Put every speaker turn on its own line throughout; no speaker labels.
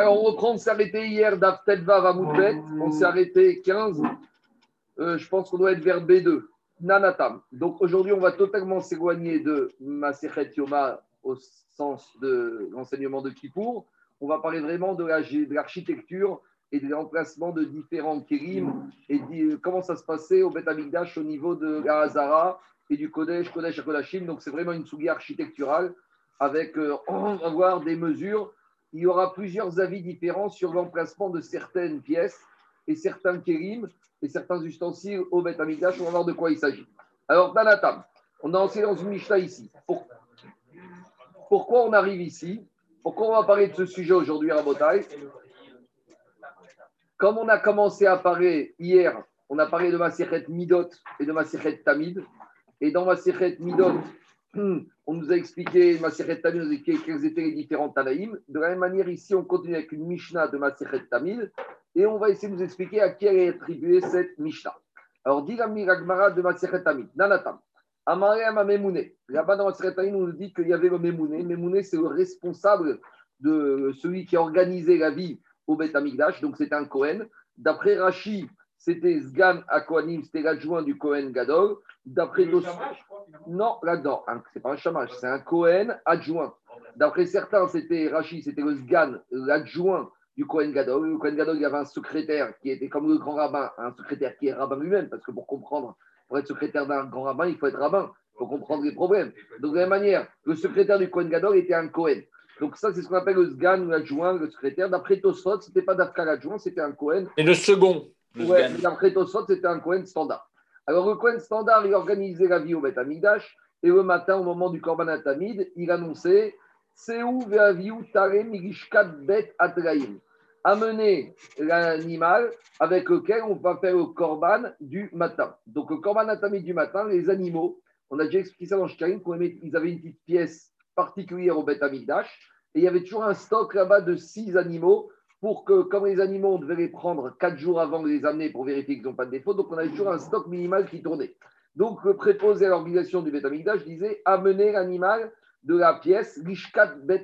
Alors, on reprend, on s'est arrêté hier d'Aftetva Vamoudbet, on s'est arrêté 15. Euh, je pense qu'on doit être vers B2, Nanatam. Donc aujourd'hui, on va totalement s'éloigner de Maserhet Yoma au sens de l'enseignement de Kippour. On va parler vraiment de l'architecture et des emplacements de différents kérim et comment ça se passait au Beth Amikdash au niveau de la Hazara et du Kodesh, Kodesh à Kodashim. Donc c'est vraiment une sougie architecturale avec, euh, on va voir des mesures il y aura plusieurs avis différents sur l'emplacement de certaines pièces et certains kérim et certains ustensiles au Beth Amikdash. On va voir de quoi il s'agit. Alors, table, on a enseigné dans une Mishnah ici. Pourquoi on arrive ici? Pourquoi on va parler de ce sujet aujourd'hui à Botaï Comme on a commencé à parler hier, on a parlé de Masichet Midot et de Masichet Tamid. Et dans Masichet Midot. On nous a expliqué, Maseret nous a quels étaient les différents Tanaïm. De la même manière, ici, on continue avec une Mishnah de Maseret Tamil et on va essayer de nous expliquer à qui est attribuée cette Mishnah. Alors, dit la Miragmara de Maseret Tamil, Nanatam. Amarem Memouné. Là-bas, dans Maseret Tamil, on nous dit qu'il y avait le Memouné. Memouné, c'est le responsable de celui qui a organisé la vie au Beth Amigdash, donc c'était un Kohen. D'après Rashi, c'était Sgan Akoanim, c'était l'adjoint du Kohen Gadol. D'après Non, là-dedans, hein, c'est pas un chamage, c'est un Kohen adjoint. D'après certains, c'était Rachi, c'était le Sgan, l'adjoint du Kohen Gadol. Le Kohen Gadol, il y avait un secrétaire qui était comme le grand rabbin, un secrétaire qui est rabbin lui-même, parce que pour comprendre, pour être secrétaire d'un grand rabbin, il faut être rabbin, pour comprendre les problèmes. Donc, de la même manière, le secrétaire du Kohen Gadol était un Kohen. Donc ça, c'est ce qu'on appelle le Sgan, l'adjoint, le secrétaire. D'après Tosfot, ce n'était pas d'Afka l'adjoint, c'était un Kohen.
Et le second?
Ouais, d'après Tosfot, c'était un Kohen standard. Alors, le Kohen standard, il organisait la vie au Beth Amidash, et le matin, au moment du Korban Atamid, il annonçait Seu ve'aviu tare migishkat bet atraim. Amener l'animal avec lequel on va faire le Korban du matin. Donc, le Korban Atamid du matin, les animaux, on a déjà expliqué ça dans Shkarim, ils avaient une petite pièce particulière au Beth Amidash, et il y avait toujours un stock là-bas de six animaux pour que, comme les animaux, on devait les prendre quatre jours avant de les amener pour vérifier qu'ils n'ont pas de défaut. Donc, on avait toujours un stock minimal qui tournait. Donc, le préposé à l'organisation du je disait amener l'animal de la pièce, l'ishkat bet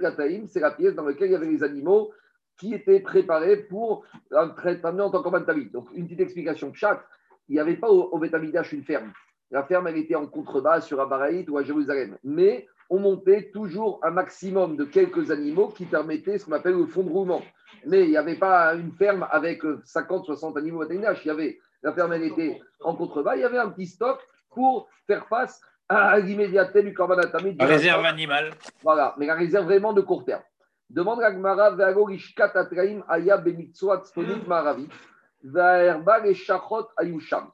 c'est la pièce dans laquelle il y avait les animaux qui étaient préparés pour un traitement en tant que Donc, une petite explication. Chaque, il n'y avait pas au, au une ferme. La ferme, elle était en contrebas sur Abaraït ou à Jérusalem. Mais on montait toujours un maximum de quelques animaux qui permettaient ce qu'on appelle le fond de roulement. Mais il n'y avait pas une ferme avec 50, 60 animaux à Il y avait, la ferme, elle était en contrebas. Il y avait un petit stock pour faire face à l'immédiateté du corban
La réserve animale.
Voilà, mais la réserve vraiment de court terme. Demande à Gmara, Aya Maravi, Ayusham.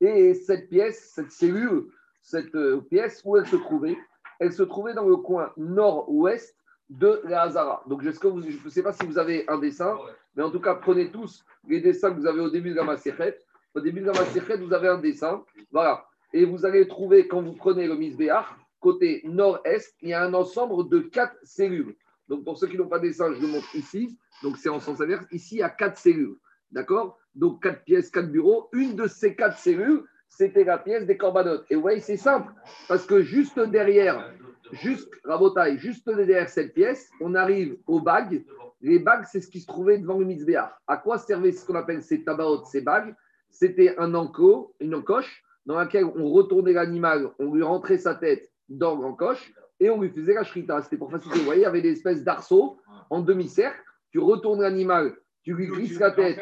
Et cette pièce, cette cellule, cette euh, pièce, où elle se trouvait elle se trouvait dans le coin nord-ouest de la Hazara. Donc, je ne sais pas si vous avez un dessin, mais en tout cas, prenez tous les dessins que vous avez au début de la Maserhet. Au début de la Maserhet, vous avez un dessin. Voilà. Et vous allez trouver, quand vous prenez le Misbéach, côté nord-est, il y a un ensemble de quatre cellules. Donc, pour ceux qui n'ont pas de dessin, je le montre ici. Donc, c'est en sens inverse. Ici, il y a quatre cellules. D'accord? Donc, quatre pièces, quatre bureaux. Une de ces quatre cellules, c'était la pièce des corbanotes. Et vous voyez, c'est simple, parce que juste derrière, juste, Rabotaille, juste derrière cette pièce, on arrive aux bagues. Les bagues, c'est ce qui se trouvait devant le mitzvah. À quoi servait ce qu'on appelle ces tabaot, ces bagues? C'était un enclos, une encoche, dans laquelle on retournait l'animal, on lui rentrait sa tête dans l'encoche et on lui faisait la shrita. C'était pour faciliter. Vous voyez, il y avait des espèces d'arceaux en demi-cercle. Tu retournes l'animal tu lui glisses la tête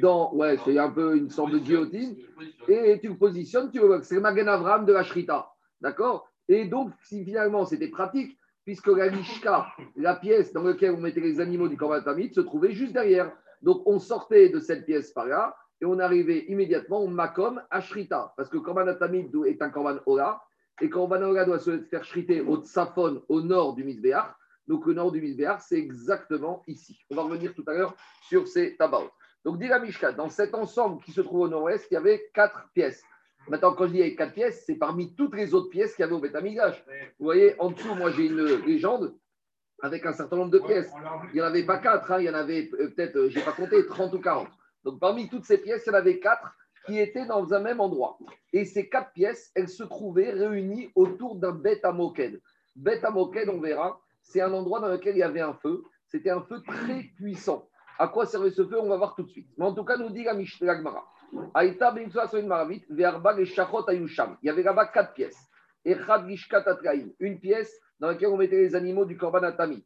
dans. Ouais, c'est un peu une sorte de guillotine. Et tu le positionnes, tu le C'est le Magen Avram de la Shrita. D'accord? Et donc, si finalement c'était pratique, puisque la Lishka, la pièce dans laquelle on mettait les animaux du Korban se trouvait juste derrière. Donc, on sortait de cette pièce par là et on arrivait immédiatement au Makom à Shrita. Parce que Korban est un Korban Ola. Et Korban Ola doit se faire shriter au Tsafon, au nord du Misbéach. Donc le nord du Misbéar, c'est exactement ici. On va revenir tout à l'heure sur ces tabacs. Donc dit la Mishka, dans cet ensemble qui se trouve au nord-ouest, il y avait quatre pièces. Maintenant, quand je dis avait quatre pièces, c'est parmi toutes les autres pièces qu'il y avait au Betamigdash. Vous voyez, en dessous, moi j'ai une légende avec un certain nombre de pièces. Il n'y en avait pas quatre, hein. il y en avait euh, peut-être, euh, je n'ai pas compté, 30 ou 40. Donc parmi toutes ces pièces, il y en avait quatre qui étaient dans un même endroit. Et ces quatre pièces, elles se trouvaient réunies autour d'un Bet on verra, c'est un endroit dans lequel il y avait un feu. C'était un feu très puissant. À quoi servait ce feu On va voir tout de suite. Mais en tout cas, nous dit la Gemara. Aïta maravit, verba ayusham. Il y avait là-bas quatre pièces. Echad une pièce dans laquelle on mettait les animaux du korban atami.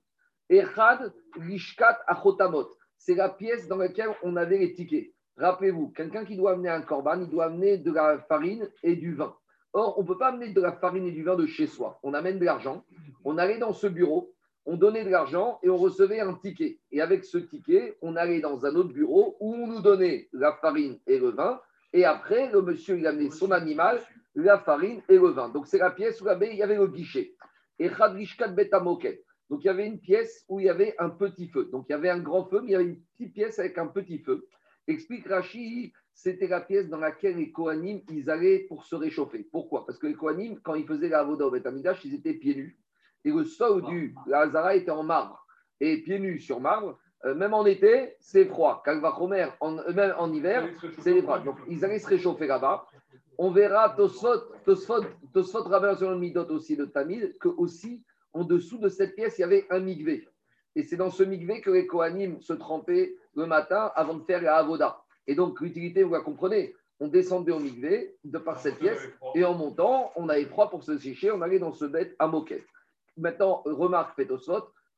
Echad lishkat achotamot, c'est la pièce dans laquelle on avait les tickets. Rappelez-vous, quelqu'un qui doit amener un korban, il doit amener de la farine et du vin. Or, on ne peut pas amener de la farine et du vin de chez soi. On amène de l'argent, on allait dans ce bureau, on donnait de l'argent et on recevait un ticket. Et avec ce ticket, on allait dans un autre bureau où on nous donnait la farine et le vin. Et après, le monsieur, il amenait son animal, la farine et le vin. Donc, c'est la pièce où il y avait le guichet. Et Donc, il y avait une pièce où il y avait un petit feu. Donc, il y avait un grand feu, mais il y avait une petite pièce avec un petit feu. Explique Rashi, c'était la pièce dans laquelle les Kohanim, ils allaient pour se réchauffer. Pourquoi? Parce que les Kohanim, quand ils faisaient la Avoda au Betamidash, ils étaient pieds nus. Et le sol du Lazara était en marbre. Et pieds nus sur marbre, euh, même en été, c'est froid. Kalvachomer, en, euh, même en hiver, c'est froid. Donc, ils allaient se réchauffer là-bas. On verra Tosfot, Tosfot, Tosfot sur le Midot aussi de Tamil, que aussi, en dessous de cette pièce, il y avait un migvé. Et c'est dans ce migvé que les Kohanim se trempaient le matin avant de faire la Avoda. Et donc, l'utilité, vous la comprenez, on descendait au migvé de par cette pièce, et en montant, on avait froid pour se sécher, on allait dans ce bête à moquette. Maintenant, remarque, faites au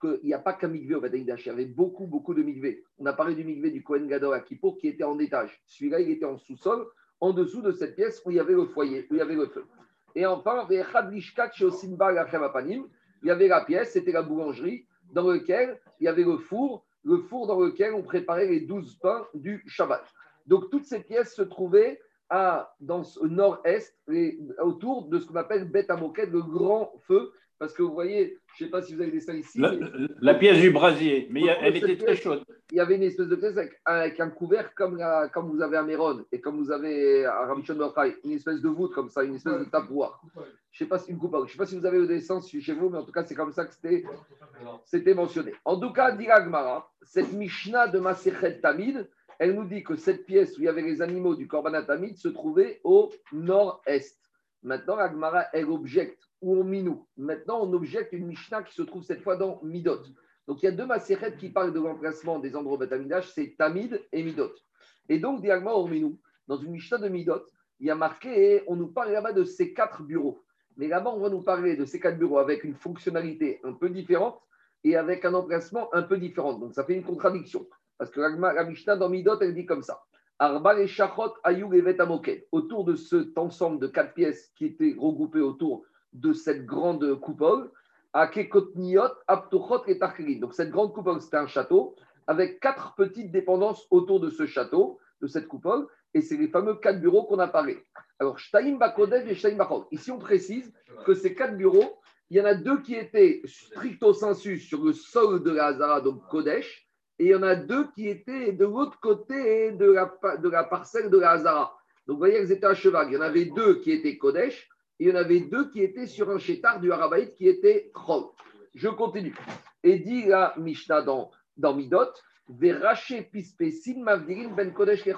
qu'il n'y a pas qu'un migvé au Bataïdash, il y avait beaucoup, beaucoup de migvé. On a parlé du migvé du Kohen Gadol à Kippour qui était en étage. Celui-là, il était en sous-sol, en dessous de cette pièce où il y avait le foyer, où il y avait le feu. Et enfin, il y avait la pièce, c'était la boulangerie, dans laquelle il y avait le four, le four dans lequel on préparait les douze pains du Shabbat. Donc toutes ces pièces se trouvaient à, dans le nord-est, autour de ce qu'on appelle Beth Amoket, le grand feu, parce que vous voyez, je ne sais pas si vous avez des ça ici.
La, pièce du brasier, mais elle était très chaude.
Il y avait une espèce de pièce avec, un couvert comme, comme vous avez à Méron et comme vous avez à Ramichon une espèce de voûte comme ça, une espèce de tabouard. Je ne sais pas si une coupe, je sais pas si vous avez le dessin chez vous, mais en tout cas, c'est comme ça que c'était mentionné. En tout cas, dit cette Mishnah de Maserhet Tamid, elle nous dit que cette pièce où il y avait les animaux du Korban Tamid se trouvait au nord-est. Maintenant, Agmara, elle objecte ou Minou. Maintenant, on objecte une Mishnah qui se trouve cette fois dans Midot. Donc, il y a deux Maserhet qui parlent de l'emplacement des endroits c'est Tamid et Midot. Et donc, directement au Minou, dans une Mishnah de Midot, il y a marqué, on nous parle là-bas de ces quatre bureaux. Mais là-bas, on va nous parler de ces quatre bureaux avec une fonctionnalité un peu différente et avec un emplacement un peu différent. Donc, ça fait une contradiction. Parce que la Mishnah dans Midot, elle dit comme ça. Arba et Shachot, Ayou et Autour de cet ensemble de quatre pièces qui étaient regroupées autour de cette grande coupole, à Kekotniot, Aptochot et Tarkirin. Donc cette grande coupole, c'était un château avec quatre petites dépendances autour de ce château, de cette coupole, et c'est les fameux quatre bureaux qu'on a parlé. Alors, Shtaim Bakodev et Shtaim Bachot. Ici, on précise que ces quatre bureaux, il y en a deux qui étaient stricto sensu sur le sol de la Hazara, donc Kodesh, et il y en a deux qui étaient de l'autre côté de la, parcelle de la Hazara. Donc, vous voyez, elles étaient à cheval. Il y en avait deux qui étaient Kodesh, il y en avait deux qui étaient sur un chétard du Harabaït qui était Chol. Je continue. Et dit la Mishnah dans, dans Midot, Ben Kodesh.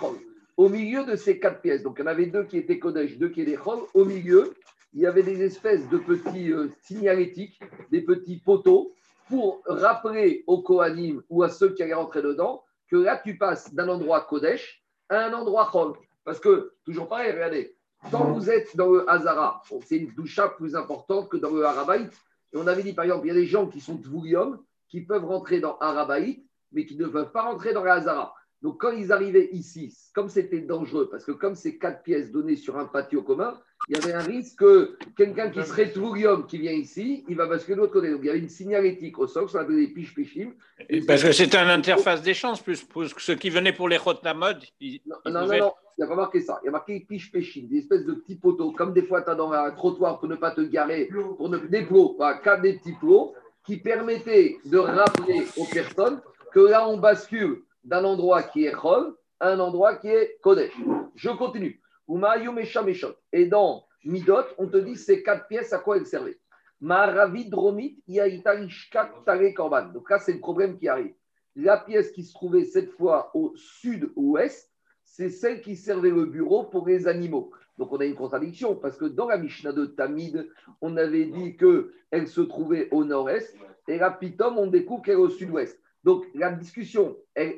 Au milieu de ces quatre pièces, donc il y en avait deux qui étaient Kodesh, deux qui étaient Chol, au milieu, il y avait des espèces de petits euh, signalétiques, des petits poteaux, pour rappeler aux Kohanim ou à ceux qui allaient rentrer dedans que là, tu passes d'un endroit Kodesh à un endroit Chol. Parce que, toujours pareil, regardez, quand vous êtes dans le Hazara, c'est une doucha plus importante que dans le Harabaït. Et on avait dit, par exemple, il y a des gens qui sont Tvoulium, qui peuvent rentrer dans Harabaït, mais qui ne peuvent pas rentrer dans le Hazara. Donc, quand ils arrivaient ici, comme c'était dangereux, parce que comme c'est quatre pièces données sur un patio commun, il y avait un risque que quelqu'un qui serait Tvoulium qui vient ici, il va basculer de l'autre côté. Donc, il y avait une signalétique au sol, ça s'appelait des piches péchim.
Parce que c'était une interface d'échange, plus pour ceux qui venaient pour les Chotnamod.
Non, non, non, il n'y a pas marqué ça. Il y a marqué piche péchine, des espèces de petits poteaux, comme des fois tu as dans un trottoir pour ne pas te garer, pour ne, des plots, quatre des petits plots, qui permettaient de rappeler aux personnes que là, on bascule d'un endroit qui est Chol à un endroit qui est Kodesh. Je continue. Et dans Midot, on te dit ces quatre pièces, à quoi elles servaient. Donc là, c'est le problème qui arrive. La pièce qui se trouvait cette fois au sud-ouest, c'est celle qui servait le bureau pour les animaux. Donc on a une contradiction parce que dans la Mishnah de Tamid, on avait dit qu'elle se trouvait au nord-est et là, Pitom, on découvre qu'elle est au sud-ouest. Donc la discussion,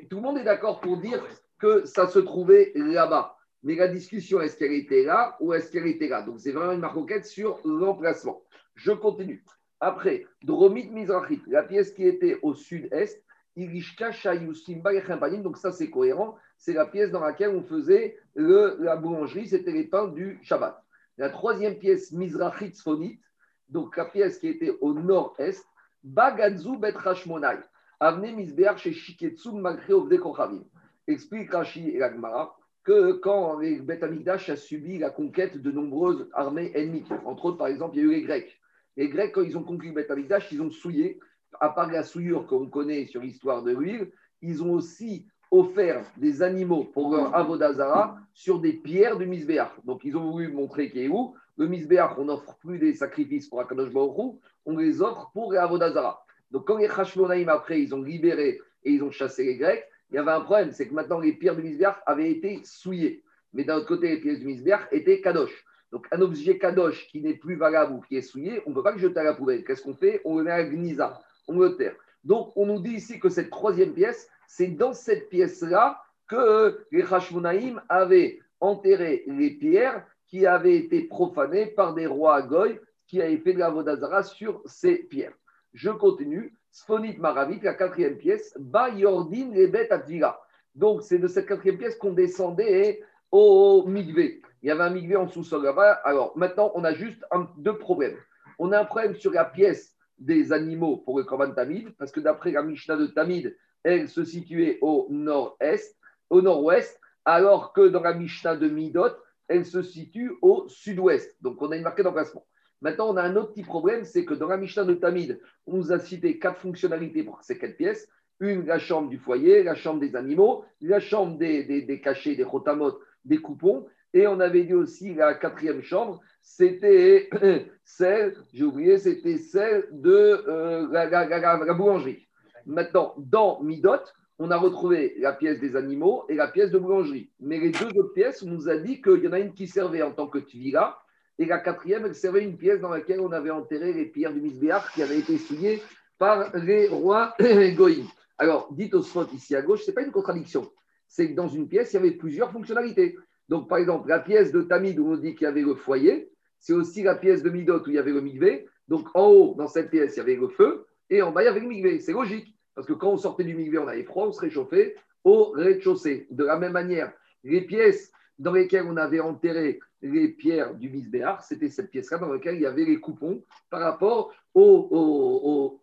tout le monde est d'accord pour dire que ça se trouvait là-bas. Mais la discussion, est-ce qu'elle était là ou est-ce qu'elle était là Donc c'est vraiment une marquette sur l'emplacement. Je continue. Après, Dromit Mizrachit, la pièce qui était au sud-est, donc ça c'est cohérent, c'est la pièce dans laquelle on faisait la boulangerie, c'était les pains du Shabbat. La troisième pièce, Mizrachit Sfonit, donc la pièce qui était au nord-est, Bagadzu Bet Hashmonai, Avne Mizbeach chez Shiketsu Magre Ovde Kochavim. Explique Rashi et Agmara que quand les Bet Amigdash a subi la conquête de nombreuses armées ennemies, entre autres par exemple, il y a eu les Grecs. Les Grecs, quand ils ont conquis le Bet Amigdash, ils ont souillé, à part la souillure qu'on connaît sur l'histoire de l'huile, ils ont aussi offert des animaux pour leur avodazara sur des pierres du Misbéach. Donc, ils ont voulu montrer qu'il est où. Le Misbéach, on n'offre plus des sacrifices pour Akadosh on les offre pour les avodazara. Donc, quand les Hashmonaïm, après, ils ont libéré et ils ont chassé les Grecs, il y avait un problème, c'est que maintenant, les pierres du Misbéach avaient été souillées. Mais d'un autre côté, les pierres du Misbéach étaient kadosh. Donc, un objet kadosh qui n'est plus valable ou qui est souillé, on ne peut pas le jeter à la poubelle. Qu'est-ce qu'on fait? On le met à Gnisa, on le terre. Donc, on nous dit ici que cette troisième pièce, c'est dans cette pièce-là que les Hashmonaïm avaient enterré les pierres qui avaient été profanées par des rois à Goy qui avaient fait de la Vodazara sur ces pierres. Je continue. Sphonit Maravit, la quatrième pièce, Ba Yordin Lebet Atvila. Donc, c'est de cette quatrième pièce qu'on descendait au Migvé. Il y avait un Migvé en sous-sol là-bas. Alors, maintenant, on a juste deux problèmes. On a un problème sur la pièce des animaux pour le Korban Tamid, parce que d'après la Mishnah de Tamid, elle se situait au nord-est, au nord-ouest, alors que dans la Mishnah de Midot, elle se situe au sud-ouest. Donc on a une marquée d'emplacement. Maintenant, on a un autre petit problème, c'est que dans la Mishnah de Tamid, on nous a cité quatre fonctionnalités pour ces quatre pièces. Une, la chambre du foyer, la chambre des animaux, la chambre des, cachets, des rotamotes, des coupons. Et on avait dit aussi la quatrième chambre, c'était celle, j'ai oublié, c'était celle de euh, la, boulangerie. Maintenant, dans Midot, on a retrouvé la pièce des animaux et la pièce de boulangerie. Mais les deux autres pièces, on nous a dit qu'il y en a une qui servait en tant que tvila et la quatrième, elle servait une pièce dans laquelle on avait enterré les pierres du Misbéach qui avaient été souillées par les rois goïms. Alors, dites au spot ici à gauche, ce n'est pas une contradiction. C'est que dans une pièce, il y avait plusieurs fonctionnalités. Donc, par exemple, la pièce de Tamid où on dit qu'il y avait le foyer, c'est aussi la pièce de Midot où il y avait le migvé. Donc, en haut, dans cette pièce, il y avait le feu, et en bas, il y avait le migvé. C'est logique. Parce que quand on sortait du migvé, on avait froid, on se réchauffait au rez-de-chaussée. De la même manière, les pièces dans lesquelles on avait enterré les pierres du Misbéar, c'était cette pièce-là dans laquelle il y avait les coupons par rapport aux,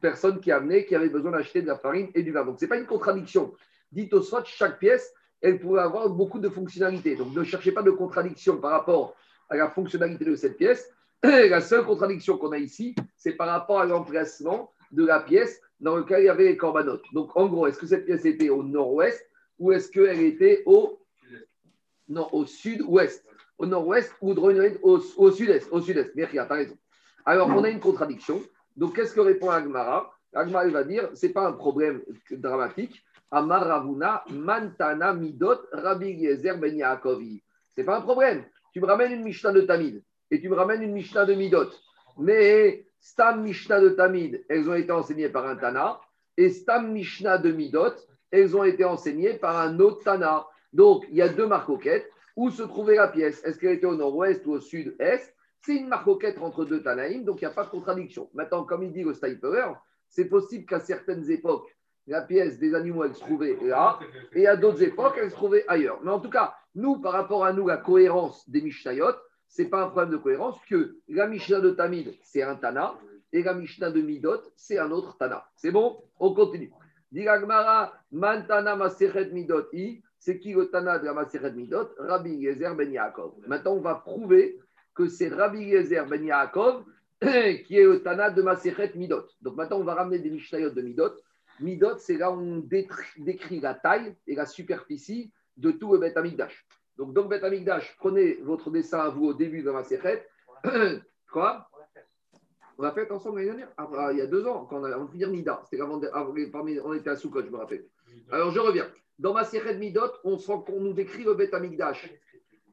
personnes qui amenaient, qui avaient besoin d'acheter de la farine et du vin. Donc, ce n'est pas une contradiction. Dites au soit, chaque pièce, elle pouvait avoir beaucoup de fonctionnalités. Donc, ne cherchez pas de contradiction par rapport à la fonctionnalité de cette pièce. La seule contradiction qu'on a ici, c'est par rapport à l'emplacement de la pièce dans lequel il y avait les corbanotes. Donc, en gros, est-ce que cette pièce était au nord-ouest ou est-ce qu'elle était au, au sud-ouest? Au nord-ouest ou au, au sud-est Au sud-est, merci, tu as raison. Alors, on a une contradiction. Donc, qu'est-ce que répond Agmara? Agmara va dire, ce n'est pas un problème dramatique. Amaravuna, Mantana, Midot, Rabbi Yezer, Ben Yaakovi. Ce n'est pas un problème. Tu me ramènes une Mishnah de Tamid et tu me ramènes une Mishnah de Midot. Mais Stam Mishnah de Tamid, elles ont été enseignées par un Tana, et Stam Mishnah de Midot, elles ont été enseignées par un autre Tana. Donc, il y a deux marcoquettes. Où se trouvait la pièce? Est-ce qu'elle était au nord-ouest ou au sud-est? C'est une marcoquette entre deux Tanaïm, donc il n'y a pas de contradiction. Maintenant, comme il dit le Stiper, c'est possible qu'à certaines époques, la pièce des animaux, se trouvait là, et à d'autres époques, elle se trouvait ailleurs. Mais en tout cas, nous, par rapport à nous, la cohérence des Mishnayot, ce n'est pas un problème de cohérence, que la Mishnah de Tamid, c'est un Tana, et la Mishnah de Midot, c'est un autre Tana. C'est bon? On continue. Diragmara, Mantana Midot I, c'est qui le Tana de la Maseret Midot? Rabbi Yezer Ben Yaakov. Maintenant, on va prouver que c'est Rabbi Yezer Ben Yaakov qui est le Tana de Maseret Midot. Donc maintenant, on va ramener des Mishnayot de Midot. Midot, c'est là où on décrit la taille et la superficie de tout le Beth Amikdash. Donc, donc Beth Amikdash, prenez votre dessin à vous au début de ma séchette. Quoi? On l'a fait ensemble l'année dernière, ah, ah, il y a deux ans, quand on a on dire Nida. C'était avant, on était à Soukot, je me rappelle. Alors, je reviens. Dans ma séchette Midot, on, qu'on nous décrit le Beth Amikdash.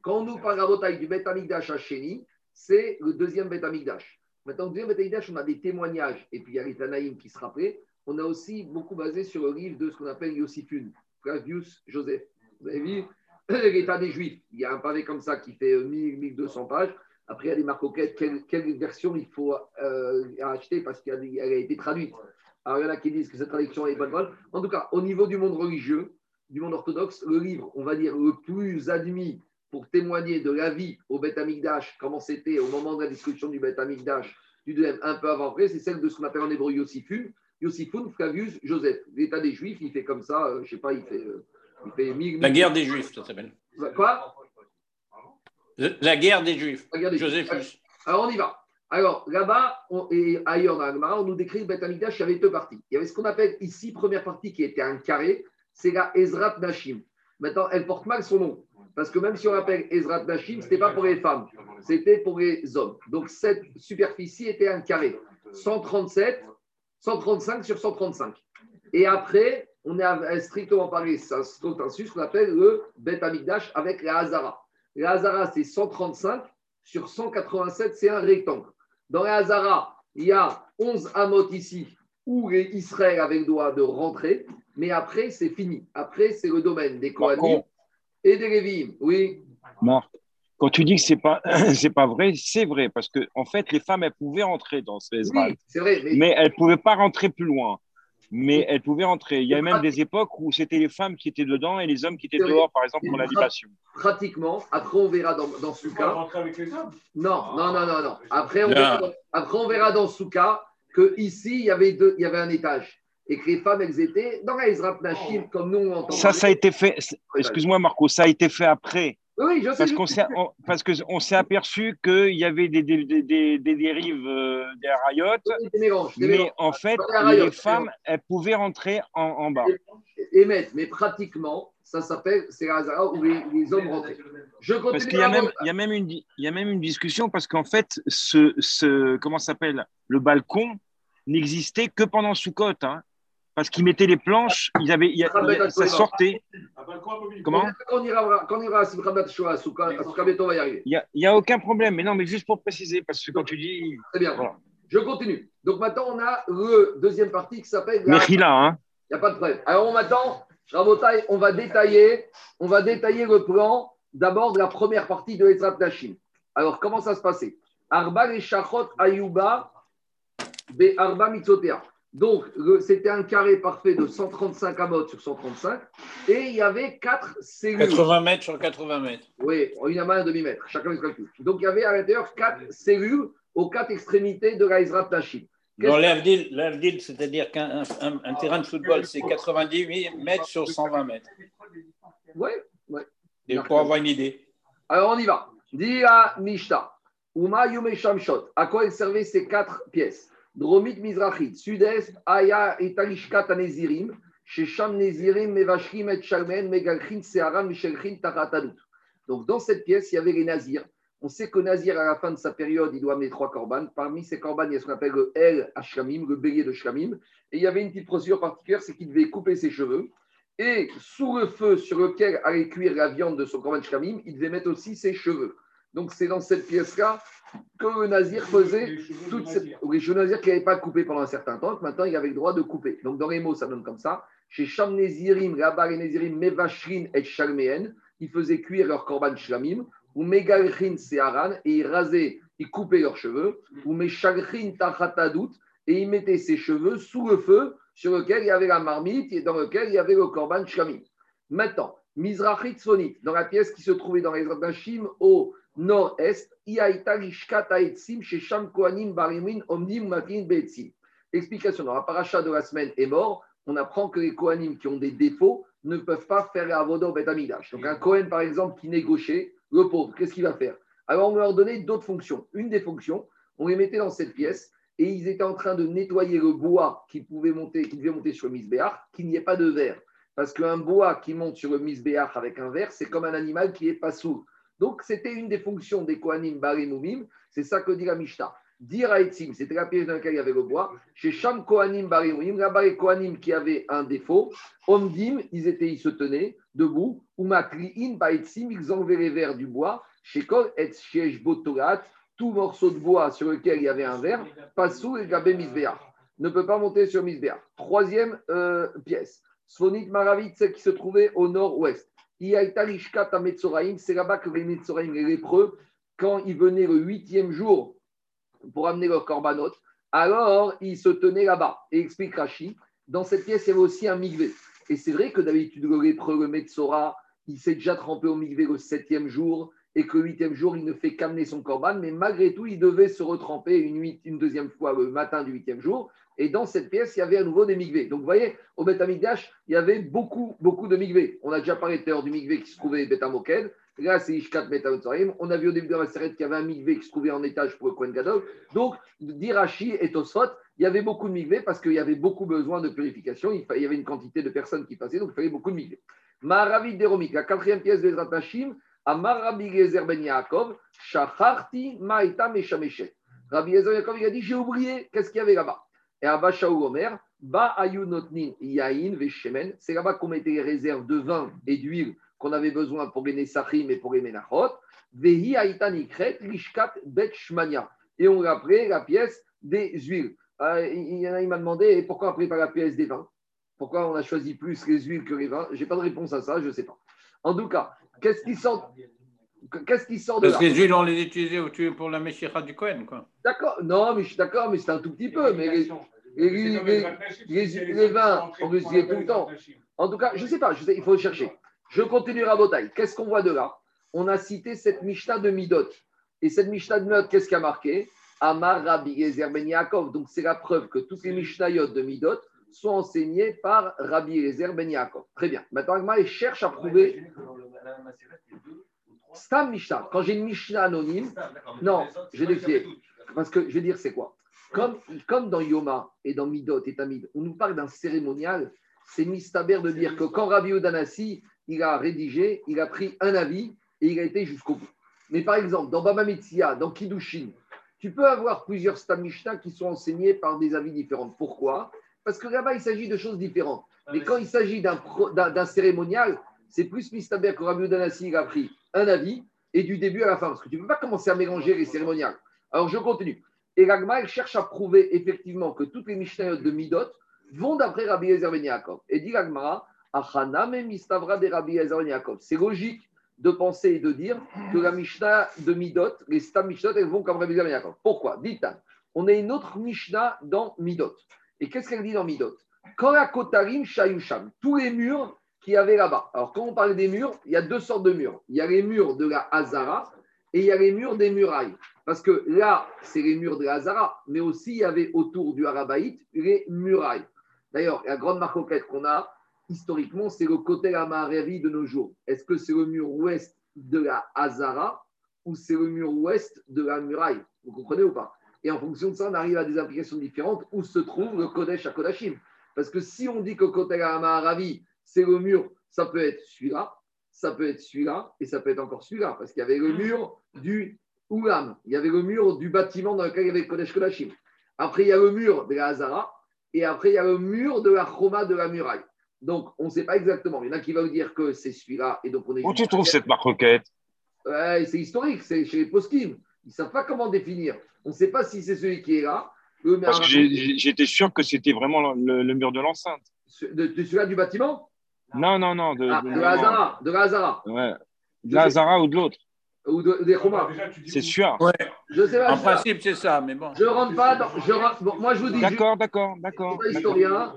Quand on nous parle à du Beth Amikdash à Chéni, c'est le deuxième Beth Amikdash. Maintenant, le deuxième Beth Amikdash, on a des témoignages, et puis il y a les Tanaïm qui se rappelaient. on a aussi beaucoup basé sur le livre de ce qu'on appelle Yossifun, Flavius Joseph. Vous avez vu l'état des Juifs. Il y a un pavé comme ça qui fait 1000, 1200 pages. Après, il y a des marques auxquelles, quelle, version il faut euh, acheter parce qu'elle a, été traduite. Alors, il y en a qui disent que cette traduction est pas bonne. En tout cas, au niveau du monde religieux, du monde orthodoxe, le livre, on va dire, le plus admis pour témoigner de la vie au Beth Amikdash, comment c'était au moment de la destruction du Beth Amikdash, du deuxième, un peu avant après, c'est celle de ce qu'on appelle en hébreu Yossifun, Yossifun, Flavius, Joseph. L'état des Juifs, il fait comme ça, euh, je ne sais pas, il fait, euh, il fait mille,
La guerre des Juifs, ça s'appelle.
Quoi?
La guerre des Juifs. Josephus.
Alors, on y va. Alors, là-bas, et ailleurs dans on nous décrit le Beth Amikdash, il y avait deux parties. Il y avait ce qu'on appelle ici, première partie qui était un carré, c'est la Ezrat Nashim. Maintenant, elle porte mal son nom. Parce que même si on l'appelle Ezrat Nashim, ce n'était pas pour les femmes, c'était pour les hommes. Donc cette superficie était un carré. 137, 135 sur 135. Et après, on est strictement parlé, c'est un ce qu'on appelle le Bet Amigdash avec la Hazara. La Hazara, c'est 135 sur 187, c'est un rectangle. Dans la Hazara, il y a 11 amot ici où Israël avait le droit de rentrer, mais après, c'est fini. Après, c'est le domaine des Kohanim et des Lévim. Oui.
Marc, quand tu dis que c'est pas c'est pas vrai, c'est vrai parce que en fait, les femmes elles pouvaient rentrer dans ce
oui, c'est vrai,
mais... mais elles pouvaient pas rentrer plus loin. Mais elles pouvaient rentrer. Il y a même des époques où c'était les femmes qui étaient dedans et les hommes qui étaient dehors, par exemple, pour la libation.
Pratiquement. Après, on verra dans, dans Souka. rentrer avec les hommes Non, non, non, non, non. Après, on, verra, après, on verra dans Souka que ici il y avait deux, il y avait un étage et que les femmes, elles étaient dans la Ezrat Nashim, comme nous on entend.
Ça, ça a été fait, excuse-moi Marco, ça a été fait après.
Oui, je sais.
Parce qu'on s'est, parce que on s'est aperçu qu'il y avait des, des, des, des dérives euh, des rayottes, mais en fait, les femmes, elles pouvaient rentrer en, en bas.
Et, mettre, mais pratiquement, ça s'appelle, c'est Hazara où les, les, hommes rentraient.
Je continue parce qu'il y a, même, il y, a même une, il y a même une discussion, parce qu'en fait, ce, ce, comment s'appelle, le balcon n'existait que pendant Soukot. Hein parce qu'ils mettaient les planches, ils avaient, ça sortait. Comment
Quand on ira, quand on ira à on va y arriver.
Il n'y a, aucun problème, mais non, mais juste pour préciser, parce que quand tu dis.
Très bien. Je continue. Donc maintenant, on a le deuxième partie qui s'appelle.
Mechila, hein
Il n'y a pas de problème. Alors on m'attend, Rabotai, on va détailler, on va détailler le plan d'abord de la première partie de l'Etrat Nashim. Alors comment ça se passait? Arba et Shachot Ayuba, Be Arba Mitzotea. Donc, c'était un carré parfait de 135 amotes sur 135. Et il y avait 4 cellules.
80 mètres sur 80 mètres.
Oui, une à un demi-mètre. Chacun se calcule. Donc, il y avait à l'intérieur 4 cellules aux quatre extrémités de la Israël Tachim.
Dans l'Avdil, c'est-à-dire qu'un un, terrain de football, c'est 90 mètres sur 120 mètres.
Oui, oui.
Et pour avoir une idée.
Alors, on y va. Dia Mishta. Uma Yumeshamshot. À quoi elles servaient ces quatre pièces? Dromit sud-est, Aya et Shesham Nezirim, et Megalchin, Taratadut. Donc dans cette pièce, il y avait les Nazirs. On sait que Nazir, à la fin de sa période, il doit amener trois corbanes. Parmi ces corbanes, il y a ce qu'on appelle le El Ashlamim, le bélier de Shlamim. Et il y avait une petite procédure particulière, c'est qu'il devait couper ses cheveux. Et sous le feu sur lequel allait cuire la viande de son corban Shlamim, il devait mettre aussi ses cheveux. Donc c'est dans cette pièce-là que le Nazir faisait toute cette. Oui, le Nazir qui n'avait pas coupé pendant un certain temps, maintenant il avait le droit de couper. Donc dans les mots, ça donne comme ça. Chez Sham Nezirim, là-bas les Nezirim, Mevashrin et Shalmeen, ils faisaient cuire leur korban shlamim, ou Megalchin Seharan, et ils rasaient, ils coupaient leurs cheveux, ou Meshalchin Tachatadut, et ils mettaient ses cheveux sous le feu sur lequel il y avait la marmite et dans lequel il y avait le korban shlamim. Maintenant, Mizrachit Sonit, dans la pièce qui se trouvait dans les Radashim au nord-est, Explication dans la paracha de la semaine est mort. On apprend que les Kohanim qui ont des défauts ne peuvent pas faire la avodo betamidash. Donc un Kohen, par exemple, qui gaucher, le pauvre, qu'est-ce qu'il va faire? Alors on leur donnait d'autres fonctions. Une des fonctions, on les mettait dans cette pièce et ils étaient en train de nettoyer le bois qui pouvait monter, qui devait monter sur le misbéach, qu'il n'y ait pas de verre. Parce qu'un bois qui monte sur le misbéach avec un verre, c'est comme un animal qui est pas sourd. Donc, c'était une des fonctions des Kohanim Barimumim. C'est ça que dit la Mishnah. Dire c'était la pièce dans laquelle il y avait le bois. Chez Sham Kohanim Barimumim, là-bas, les qui avaient un défaut, Omdim, ils, étaient, ils se tenaient debout. Ou Makri'in Baetzim, ils enlevaient les verres du bois. Chez Kol et Botorat, tout morceau de bois sur lequel il y avait un verre, Passou et Gabé ne peut pas monter sur Misbéa. Troisième euh, pièce. Sfonit Maravit, celle qui se trouvait au nord-ouest. C'est là-bas que les Metzoraim, les lépreux, quand ils venaient le huitième jour pour amener leur korbanot, alors ils se tenaient là-bas. Et explique Rashi, dans cette pièce, il y avait aussi un migvé. Et c'est vrai que d'habitude, le lépreux, le Metzora, il s'est déjà trempé au migvé le septième jour et que le huitième jour, il ne fait qu'amener son corban, mais malgré tout, il devait se retremper une, deuxième fois le matin du huitième jour. Et dans cette pièce, il y avait à nouveau des migvés. Donc, vous voyez, au Beth il y avait beaucoup, beaucoup de migvés. On a déjà parlé tout du migvé qui se trouvait Beth Amoked. Là, c'est Ishkat Metamotsarim. On a vu au début de la série qu'il y avait un migvé qui se trouvait en étage pour le Kohen Gadol. Donc, d'Irachi et Tosfot, il y avait beaucoup de migvés parce qu'il y avait beaucoup besoin de purification. Il, y avait une quantité de personnes qui passaient, donc il fallait beaucoup de migvés. Maravid Deromik, la quatrième pièce de Zratashim, à Marabi Gezer Ben Yaakov, Shacharti Maïta Meshameshet. Rabbi Gezer Yaakov, il a dit J'ai oublié, qu'est-ce qu'il y avait là-bas? Et Abba Shaou Omer, Ba Yain Veshemen, c'est là-bas qu'on mettait les réserves de vin et d'huile qu'on avait besoin pour les Nesachim et pour les Menachot. Vehi Bet Shmania. Et on l'appelait la pièce des huiles. Euh, il y en a, il m'a demandé pourquoi on pas la pièce des vins? Pourquoi on a choisi plus les huiles que les vins? Je n'ai pas de réponse à ça, je ne sais pas. En tout cas, qu'est-ce qui sort Qu'est-ce qui sort de
Parce que les huiles, on les utilisait pour la Meshicha du Cohen, quoi.
D'accord, non, mais je suis d'accord, mais c'est un tout petit peu. Mais les, les, vins, on les utilisait tout le temps. En tout cas, je ne sais pas, je sais, il faut chercher. Je continue à Botaï. Qu'est-ce qu'on voit de là? On a cité cette Mishnah de Midot. Et cette Mishnah de Midot, qu'est-ce qui a marqué? Amar Rabbi Gezer Ben Yaakov. Donc, c'est la preuve que toutes les Mishnayot de Midot sont enseignées par Rabbi Gezer Ben Yaakov. Très bien. Maintenant, Agma cherche à prouver. Stam Mishnah. Quand j'ai une Mishnah anonyme, non, je vais Parce que je vais dire, c'est quoi? Comme, comme dans Yoma et dans Midot et Tamid, on nous parle d'un cérémonial, c'est mistaber de dire que quand Rabbi Odanassi, il a rédigé, il a pris un avis et il a été jusqu'au bout. Mais par exemple, dans Baba Metzia, dans Kiddushin, tu peux avoir plusieurs Stam Mishnah qui sont enseignés par des avis différents. Pourquoi? Parce que là-bas, il s'agit de choses différentes. Mais quand il s'agit d'un cérémonial, c'est plus mistaber que Rabbi Odanassi, il a pris un avis et du début à la fin. Parce que tu ne peux pas commencer à mélanger les cérémoniales. Alors, je continue. Et l'Agma, cherche à prouver effectivement que toutes les Mishnayot de Midot vont d'après Rabbi Ezer Ben Yaakov. Et dit l'Agma, Mistavra de Rabbi Ben Yaakov. C'est logique de penser et de dire que la Mishnah de Midot, les Stam Mishnah, elles vont comme Rabbi Ezer Ben Yaakov. Pourquoi? On a une autre Mishnah dans Midot. Et qu'est-ce qu'elle dit dans Midot? Kotarim Shayusham. Tous les murs qu'il y avait là-bas. Alors, quand on parle des murs, il y a deux sortes de murs. Il y a les murs de la Hazara et il y a les murs des murailles. Parce que là, c'est les murs de la Hazara, mais aussi il y avait autour du Harabaït les murailles. D'ailleurs, la grande marque qu'on a, historiquement, c'est le côté Amaravi de nos jours. Est-ce que c'est le mur ouest de la Hazara ou c'est le mur ouest de la muraille? Vous comprenez ou pas? Et en fonction de ça, on arrive à des implications différentes où se trouve le Kodesh à Kodashim. Parce que si on dit que côté Amaravi, c'est le mur, ça peut être celui-là, ça peut être celui-là, et ça peut être encore celui-là, parce qu'il y avait le mur du Oulam, il y avait le mur du bâtiment dans lequel il y avait Kodesh Kodashim. Après, il y a le mur de la Hazara, et après, il y a le mur de la Choma de la muraille. Donc, on ne sait pas exactement. Il y en a qui vont dire que c'est celui-là. Et donc, on est
Où tu trouves cette marque roquette
C'est historique, c'est chez les Poskim. Ils ne savent pas comment définir. On ne sait pas si c'est celui qui est là.
Parce que j'étais sûr que c'était vraiment le, mur de l'enceinte.
De, celui-là du bâtiment?
Non, non, non. De,
ah, de, la Hazara. De la Hazara.
Ouais. De la Hazara ou de l'autre
ou des Choma.
C'est sûr.
Ouais. Je sais pas, en principe, c'est ça, mais bon.
Je rentre pas dans. Je rentre, bon, moi, je vous dis.
D'accord, d'accord, d'accord.
historien.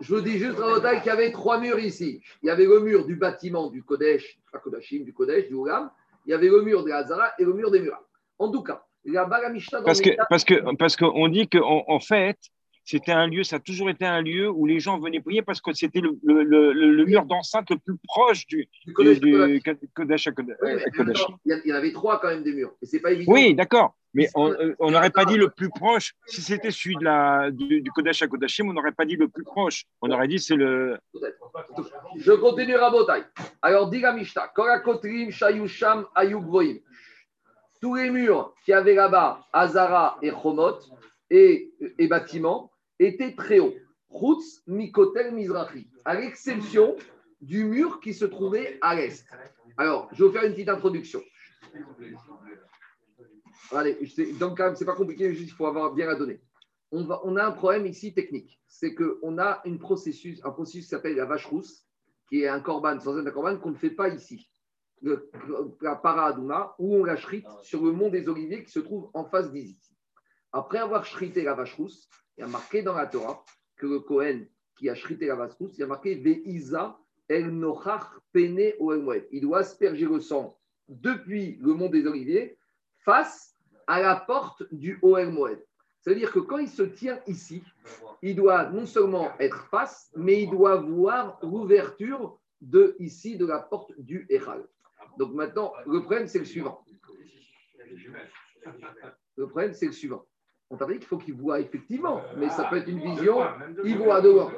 Je vous dis juste, Rabotai, qu'il y avait trois murs ici. Il y avait le mur du bâtiment du Kodesh, pas Kodashim, du Kodesh, du Ougam. Il y avait le mur de Hazara et le mur des murs. En tout cas, la Bagamishta.
Parce que, parce que, parce qu'on dit qu'en en fait, c'était un lieu, ça a toujours été un lieu où les gens venaient prier parce que c'était le, le, le, mur d'enceinte le plus proche du, du Kodesh, du, Kodesh,
Il y en avait trois quand même des murs. Et c'est pas évident.
Oui, d'accord. Mais on n'aurait pas dit le plus proche. Si c'était celui de la, du, du Kodesh à Kodashim, on n'aurait pas dit le plus proche. On aurait dit c'est le.
Je continue à Botaï. Alors, dit la Mishta, Korakotrim, Shayusham, Ayugvoim. Tous les murs qui avaient là-bas, Azara et Chomot, et, et bâtiments, était très haut. Routz Mikotel Mizrahi, à l'exception du mur qui se trouvait à l'est. Alors, je vais vous faire une petite introduction. Allez, donc c'est pas compliqué, juste il faut avoir bien la donner. on, a un problème ici technique. C'est qu'on a une processus, un processus qui s'appelle la vache rousse, qui est un corban sans un corban qu'on ne fait pas ici. Le, la paradouma, où on la shrite sur le mont des Oliviers qui se trouve en face d'ici. Après avoir shrité la vache rousse, il y a marqué dans la Torah que le Kohen qui a shrité la vache rousse, il y a marqué Ve'iza el nochach pene Il doit asperger le sang depuis le mont des Oliviers face à la porte du Oel Moed. C'est-à-dire que quand il se tient ici, il doit non seulement être face, mais il doit voir l'ouverture de ici de la porte du Echal. Donc maintenant, le problème, c'est le suivant. Le problème, c'est le suivant. On t'a dit qu'il faut qu'il voit effectivement, mais ça peut être une vision, il voit dehors.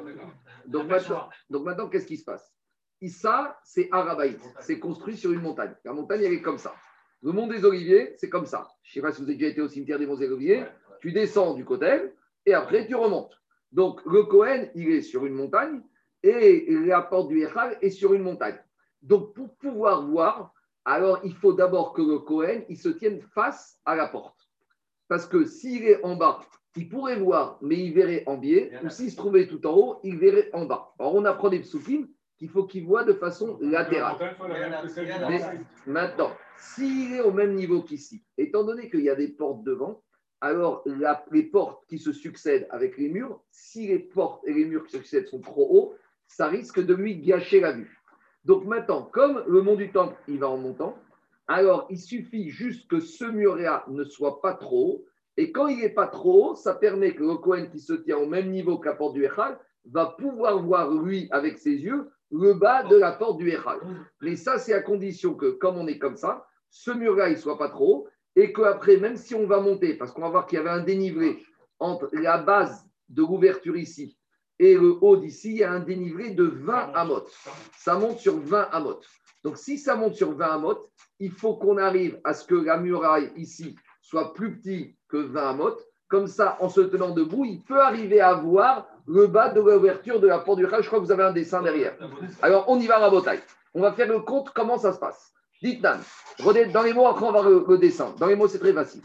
Donc maintenant, donc maintenant qu'est-ce qui se passe? Issa, c'est Arabaït, c'est construit sur une montagne. La montagne, elle est comme ça. Le mont des Oliviers, c'est comme ça. Je ne sais pas si vous avez déjà été au cimetière des Monts des Oliviers tu descends du côté et après tu remontes. Donc le Cohen, il est sur une montagne et la porte du Echal est sur une montagne. Donc pour pouvoir voir, alors il faut d'abord que le Cohen, il se tienne face à la porte. Parce que s'il est en bas, il pourrait voir, mais il verrait en biais, ou s'il se trouvait tout en haut, il verrait en bas. Alors on apprend des psoufim qu'il faut qu'il voit de façon latérale. maintenant, s'il est au même niveau qu'ici, étant donné qu'il y a des portes devant, alors les portes qui se succèdent avec les murs, si les portes et les murs qui se succèdent sont trop hauts, ça risque de lui gâcher la vue. Donc maintenant, comme le mont du temple, il va en montant, alors il suffit juste que ce mur-là ne soit pas trop. Et quand il n'est pas trop ça permet que le Cohen qui se tient au même niveau que la porte du Echal va pouvoir voir, lui, avec ses yeux, le bas de la porte du Echal. Mais ça, c'est à condition que, comme on est comme ça, ce il ne soit pas trop et qu'après, même si on va monter, parce qu'on va voir qu'il y avait un dénivelé entre la base de l'ouverture ici et le haut d'ici, il y a un dénivelé de 20 amot. Ça monte sur 20 amot. Donc, si ça monte sur 20 amot, il faut qu'on arrive à ce que la muraille ici soit plus petit que 20 amot. Comme ça, en se tenant debout, il peut arriver à voir le bas de l'ouverture de la porte du Khal. Je crois que vous avez un dessin derrière. Alors, on y va à la bataille. On va faire le compte, comment ça se passe. Dites Nan, dans les mots, après on va le, dessin. Dans les mots, c'est très facile.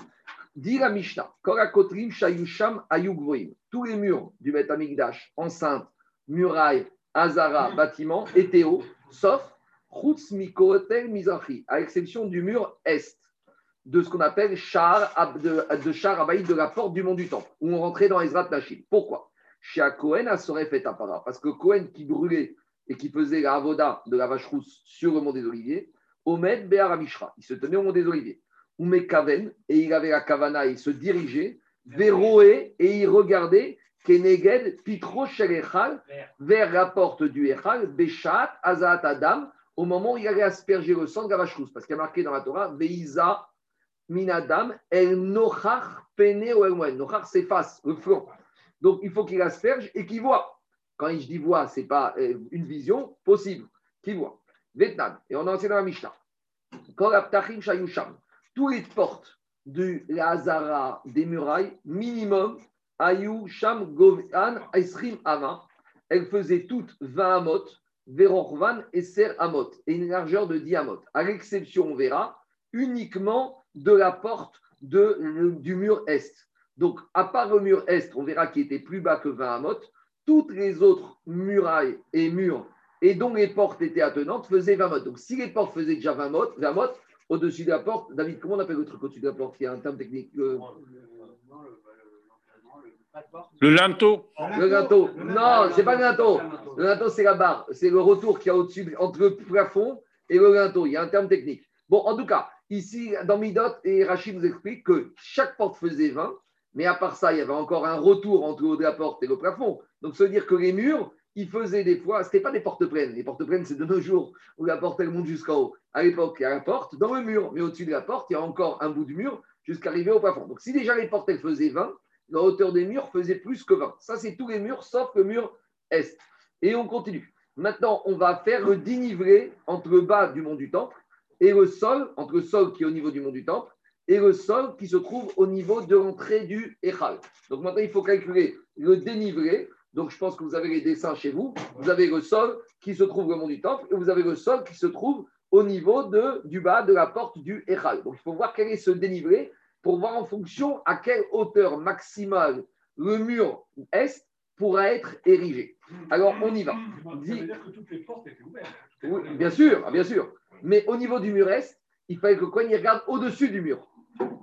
Dit la Mishnah, Korakotrim, Shayusham, Ayugvoim. Tous les murs du Beth Amikdash, enceinte, muraille, Azara, bâtiment, étaient hauts, sauf à l'exception du mur est, de ce qu'on appelle char de, de char de la porte du mont du temple, où on rentrait dans Ezrat Nashim. Pourquoi? Chez Cohen, à serait fait para, parce que Cohen qui brûlait et qui faisait la avoda de la vache rousse sur le mont des Oliviers, Omed Be'aramishra. Il se tenait au mont des Oliviers. Oume Kaven, et il avait la kavana, il se dirigeait, Véroé, et il regardait Keneged, Pitro Echal, vers la porte du Echal, Beshat, Azat Adam, au moment où il allait asperger le sang de la vache. Parce qu'il y a marqué dans la Torah, Veiza Minadam, El Nochach Pene El Nochach s'efface, le front. Donc il faut qu'il asperge et qu'il voit. Quand je dis voit, ce n'est pas euh, une vision possible, qu'il voit. Vietnam. Et on a enseigné dans la Mishnah. Tous les portes du Lazara des murailles, minimum, Ayu Sham Govan Esrim Ama, elles faisaient toutes 20 amot, Verorvan et Ser amot, et une largeur de 10 amot. À l'exception, on verra, uniquement de la porte du mur est. Donc, à part le mur est, on verra qu'il était plus bas que 20 amot, toutes les autres murailles et murs et dont les portes étaient attenantes faisaient 20 mots. Donc, si les portes faisaient déjà 20 mots, 20 mots au-dessus de la porte, David, comment on appelle le truc au-dessus de la porte? Il y a un terme technique. Le,
linteau.
Le linteau. Non, c'est pas le linteau. Le linteau, c'est la barre. C'est le retour qu'il y a au-dessus, entre le plafond et le linteau. Il y a un terme technique. Bon, en tout cas, ici, dans Midot, et Rachid vous explique que chaque porte faisait 20, mais à part ça, il y avait encore un retour entre le haut de la porte et le plafond. Donc, veut dire que les murs, il faisait des fois, ce n'était pas des portes pleines. Les portes pleines, c'est de nos jours où la porte elle monte jusqu'en haut. À l'époque, il y a la porte dans le mur, mais au-dessus de la porte, il y a encore un bout de mur jusqu'à arriver au plafond. Donc, si déjà les portes elles faisaient 20, la hauteur des murs faisait plus que 20. Ça, c'est tous les murs sauf le mur est. Et on continue. Maintenant, on va faire le dénivelé entre le bas du mont du Temple et le sol, entre le sol qui est au niveau du mont du Temple et le sol qui se trouve au niveau de l'entrée du Echal. Donc maintenant, il faut calculer le dénivelé donc, je pense que vous avez les dessins chez vous. Vous avez le sol qui se trouve au mont du temple et vous avez le sol qui se trouve au niveau de, du bas de la porte du Echal. Donc, il faut voir quel est ce dénivelé pour voir en fonction à quelle hauteur maximale le mur est pourra être érigé. Alors, on y va.
Ça veut dire que toutes les portes étaient ouvertes.
Oui, bien sûr, bien sûr. Mais au niveau du mur est, il fallait que le Cohen y regarde au-dessus du mur.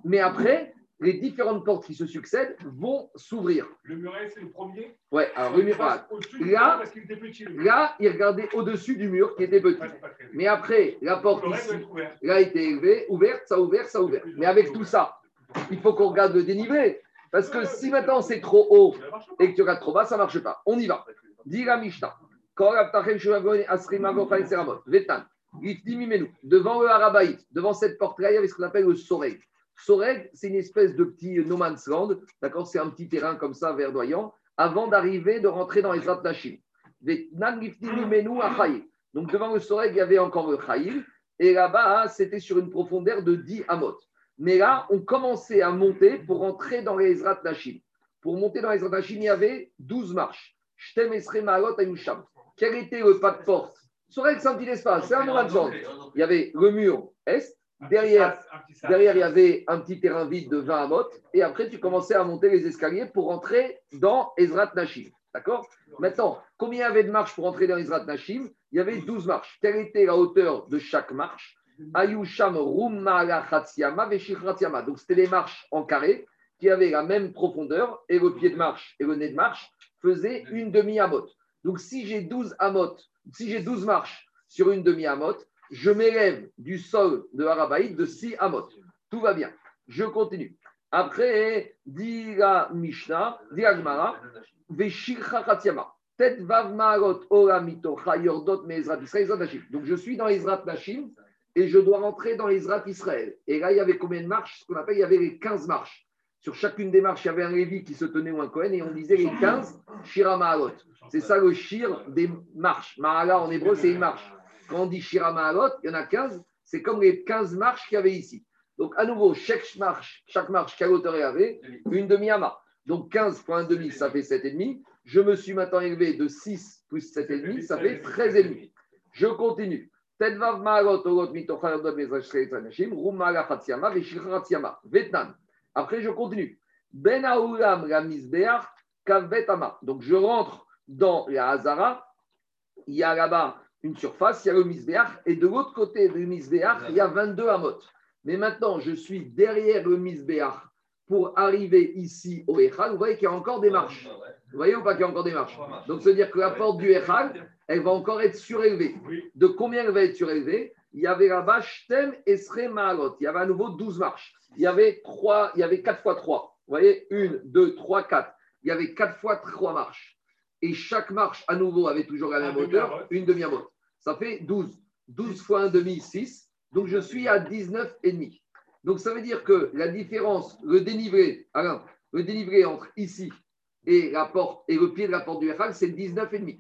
Mais après, les différentes portes qui se succèdent vont s'ouvrir.
Le muret, c'est le premier.
Ouais, alors le mur, Là-
muret parce qu'il était petit. le mur.
Là, il regardait au-dessus du mur qui était petit. Mais après, la porte ici, là, était élevée, ouverte, ça a ouvert, ça a ouvert. Mais avec tout ça, il faut qu'on regarde le dénivelé. Parce que si maintenant c'est trop haut et que tu regardes trop bas, ça ne marche pas. On y va. Dit la Mishnah. Devant le Harabaït, devant cette porte-là, il y avait ce qu'on appelle le Soreg. Soreg, c'est une espèce de petit no man's land. D'accord C'est un petit terrain comme ça, verdoyant, avant d'arriver, de rentrer dans les Achaï. Donc devant le Soreg, il y avait encore le Chaïl. Et là-bas, c'était sur une profondeur de 10 amot. Mais là, on commençait à monter pour rentrer dans les Ezrat Nashim. Pour monter dans les Ezrat Nashim, il y avait 12 marches. Shtem Esre Maalot Ayusham. Quel était le pas de porte Soreg, c'est un petit espace, c'est un man's land. Il y avait le mur est, derrière, il y avait un petit terrain vide de 20 amot, et après tu commençais à monter les escaliers pour rentrer dans Ezrat Nashim. D'accord? Maintenant, combien il y avait de marches pour entrer dans Ezrat Nashim? Il y avait 12 marches. Quelle était la hauteur de chaque marche? Ayusham Rumala Chatsiama Veshichratsiama. Donc c'était les marches en carré qui avaient la même profondeur, et le pied de marche et le nez de marche faisaient une demi-amot. Donc si j'ai 12 amot, si j'ai 12 marches sur une demi-amot, je m'élève du sol de Harabaïd de 6 amot. Tout va bien. Je continue. Après, dit la Mishnah, dit la Gemara. Tet vav ora Israël. Donc je suis dans Ezrat Nashim et je dois rentrer dans Ezrat Israël. Et là, il y avait combien de marches? Ce qu'on appelle, il y avait les 15 marches. Sur chacune des marches, il y avait un Lévi qui se tenait ou un Cohen et on disait les 15 Shira Ma'alot. C'est ça le shir des marches. Ma'ala en hébreu, c'est une marche. Quand on dit Shira Ma'alot, il y en a 15. C'est comme les 15 marches qu'il y avait ici. Donc, à nouveau, chaque marche, chaque marche, elle avait? Une demi-ama. Donc, 15 fois un demi, ça fait 7,5. Je me suis maintenant élevé de 6 plus 7,5, ça fait 13,5. Je continue. Après, je continue. Ben Aoulam la misbeach, kavetama. Donc, je rentre dans la Hazara. Il y a là-bas une surface, il y a le misbeach. Et de l'autre côté du misbeach, il y a 22 amot. Mais maintenant, je suis derrière le misbeach pour arriver ici au Echal. Vous voyez qu'il y a encore des marches. Vous voyez ou pas qu'il y a encore des marches Donc, ça veut dire que la porte du Echal, elle va encore être surélevée. De combien elle va être surélevée? Il y avait là-bas Shtem Esre Maalot. Il y avait à nouveau 12 marches. Il y avait, 3, il y avait 4 fois 3. Vous voyez? 1, 2, 3, 4. Il y avait 4 fois 3 marches. Et chaque marche, à nouveau, avait toujours la
Un
même hauteur, une demi-amote. Ça fait 12. 12 fois 1 demi, 6. Donc, je suis à 19,5. Donc, ça veut dire que la différence, le dénivelé, Alain, le entre ici et le pied de la porte du Echal, c'est 19,5.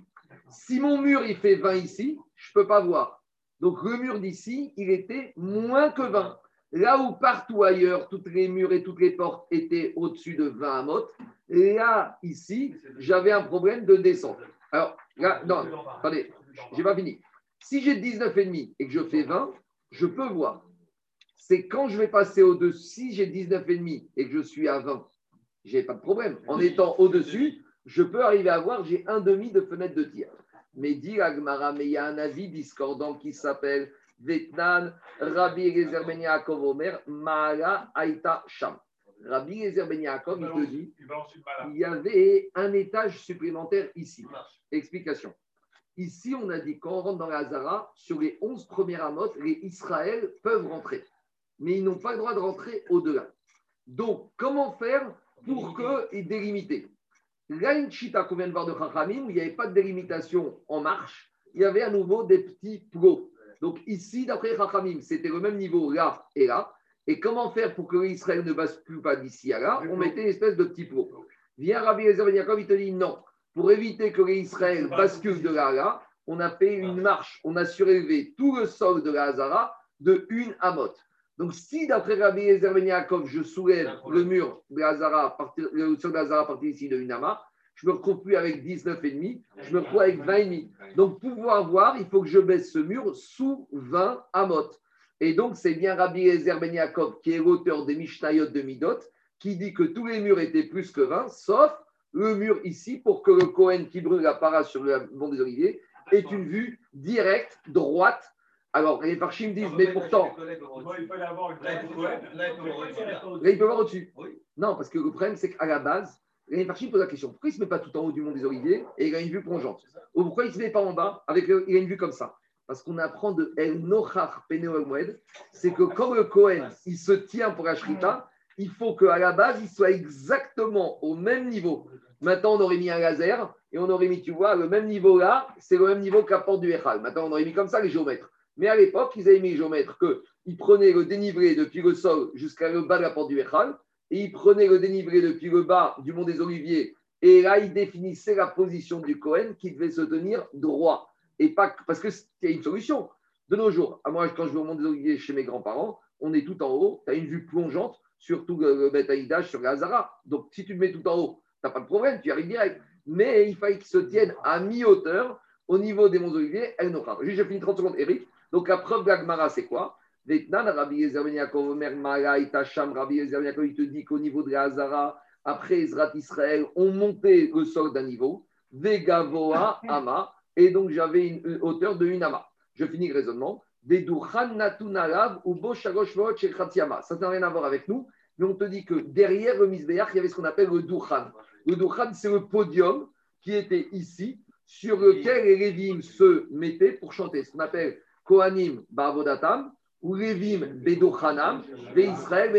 Si mon mur, il fait 20 ici, je ne peux pas voir. Donc, le mur d'ici, il était moins que 20. Là où partout ailleurs, toutes les murs et toutes les portes étaient au-dessus de 20 amotes, là, ici, j'avais un problème de descente. Alors, là, non, attendez, j'ai pas fini. Si j'ai 19,5 et que je fais 20, je peux voir. C'est quand je vais passer au-dessus, si j'ai 19,5 et que je suis à 20, j'ai pas de problème. En étant au-dessus, je peux arriver à voir, j'ai un demi de fenêtre de tir. Mais dit Agmara, mais il y a un avis discordant qui s'appelle Vetnan, Rabbi Eliezer Ben Yaakov Omer, Maala Aïta Sham. Rabbi Eliezer Ben Yaakov, il te dit,
Il
y avait un étage supplémentaire ici. Explication. Ici, on a dit quand on rentre dans la Hazara, sur les 11 premières amotes, les Israël peuvent rentrer. Mais ils n'ont pas le droit de rentrer au-delà. Donc, comment faire pour qu'ils délimiter? Là, une chita qu'on vient de voir de Chachamim, où il n'y avait pas de délimitation en marche, il y avait à nouveau des petits plots. Donc, ici, d'après Chachamim, c'était le même niveau là et là. Et comment faire pour que Israël ne bascule pas d'ici à là? On mettait une espèce de petit plot. Viens Rabbi Eliezer Ben il te dit non. Pour éviter que Israël basculent de là à là, on a fait une marche, on a surélevé tout le sol de la Hazara de une amot. Donc, si d'après Rabbi Eliezer Ben Yaakov, je soulève le mur de Hazara, le sol de Hazara à partir ici de une ama, je me retrouve plus avec 19,5, je me retrouve avec 20,5. Donc, pour pouvoir voir, il faut que je baisse ce mur sous 20 amot. Et donc, c'est bien Rabbi Eliezer Ben Yaakov, qui est l'auteur des Mishnayot de Midot, qui dit que tous les murs étaient plus que 20, sauf le mur ici, pour que le Cohen qui brûle la para sur le mont des Oliviers ait une vue directe, droite. Alors, les Farchim disent, mais pourtant,
il
peut- il peut-
là, il peut voir au-dessus. Non, parce que le problème, c'est qu'à la base, les Farchim posent la question pourquoi il ne se met pas tout en haut du mont des Oliviers et il a une vue plongeante Ou pourquoi il ne se met pas en bas avec le- il a une vue comme ça Parce qu'on apprend de El Nochar c'est que quand le Cohen il se tient pour la Shrita, il faut qu'à la base, il soit exactement au même niveau. Maintenant, on aurait mis un laser et on aurait mis, tu vois, le même niveau là, c'est le même niveau la porte du Echal. Maintenant, on aurait mis comme ça les géomètres. Mais à l'époque, ils avaient mis les géomètres qu'ils prenaient le dénivelé depuis le sol jusqu'à le bas de la porte du Echal et ils prenaient le dénivelé depuis le bas du mont des Oliviers et là, ils définissaient la position du Cohen qui devait se tenir droit. Et pas parce que c'était une solution. De nos jours, à moi, quand je vais au mont des Oliviers chez mes grands-parents, on est tout en haut, tu as une vue plongeante sur tout le, Beth sur la Hazara. Donc, si tu te mets tout en haut, tu n'as pas de problème, tu y arrives direct. Mais il fallait qu'ils se tiennent à mi-hauteur au niveau des monts Oliviers, El Nochar. Juste, je finis 30 secondes, Eric. Donc, la preuve de la Gemara, c'est quoi? Vetnan, Rabbi Yezer Ben Ben il te dit qu'au niveau de la Hazara, après Ezrat Israël, on montait le sol d'un niveau, Vegavoa, Ama, et donc j'avais une, hauteur de une Ama. Je finis le raisonnement. Ça n'a rien à voir avec nous, mais on te dit que derrière le Misbeach, il y avait ce qu'on appelle le Douchan. Le Douchan, c'est le podium qui était ici, sur lequel les Lévim se mettaient pour chanter, ce qu'on appelle Kohanim Bavodatam ou Lévim Bedochanam, Israël.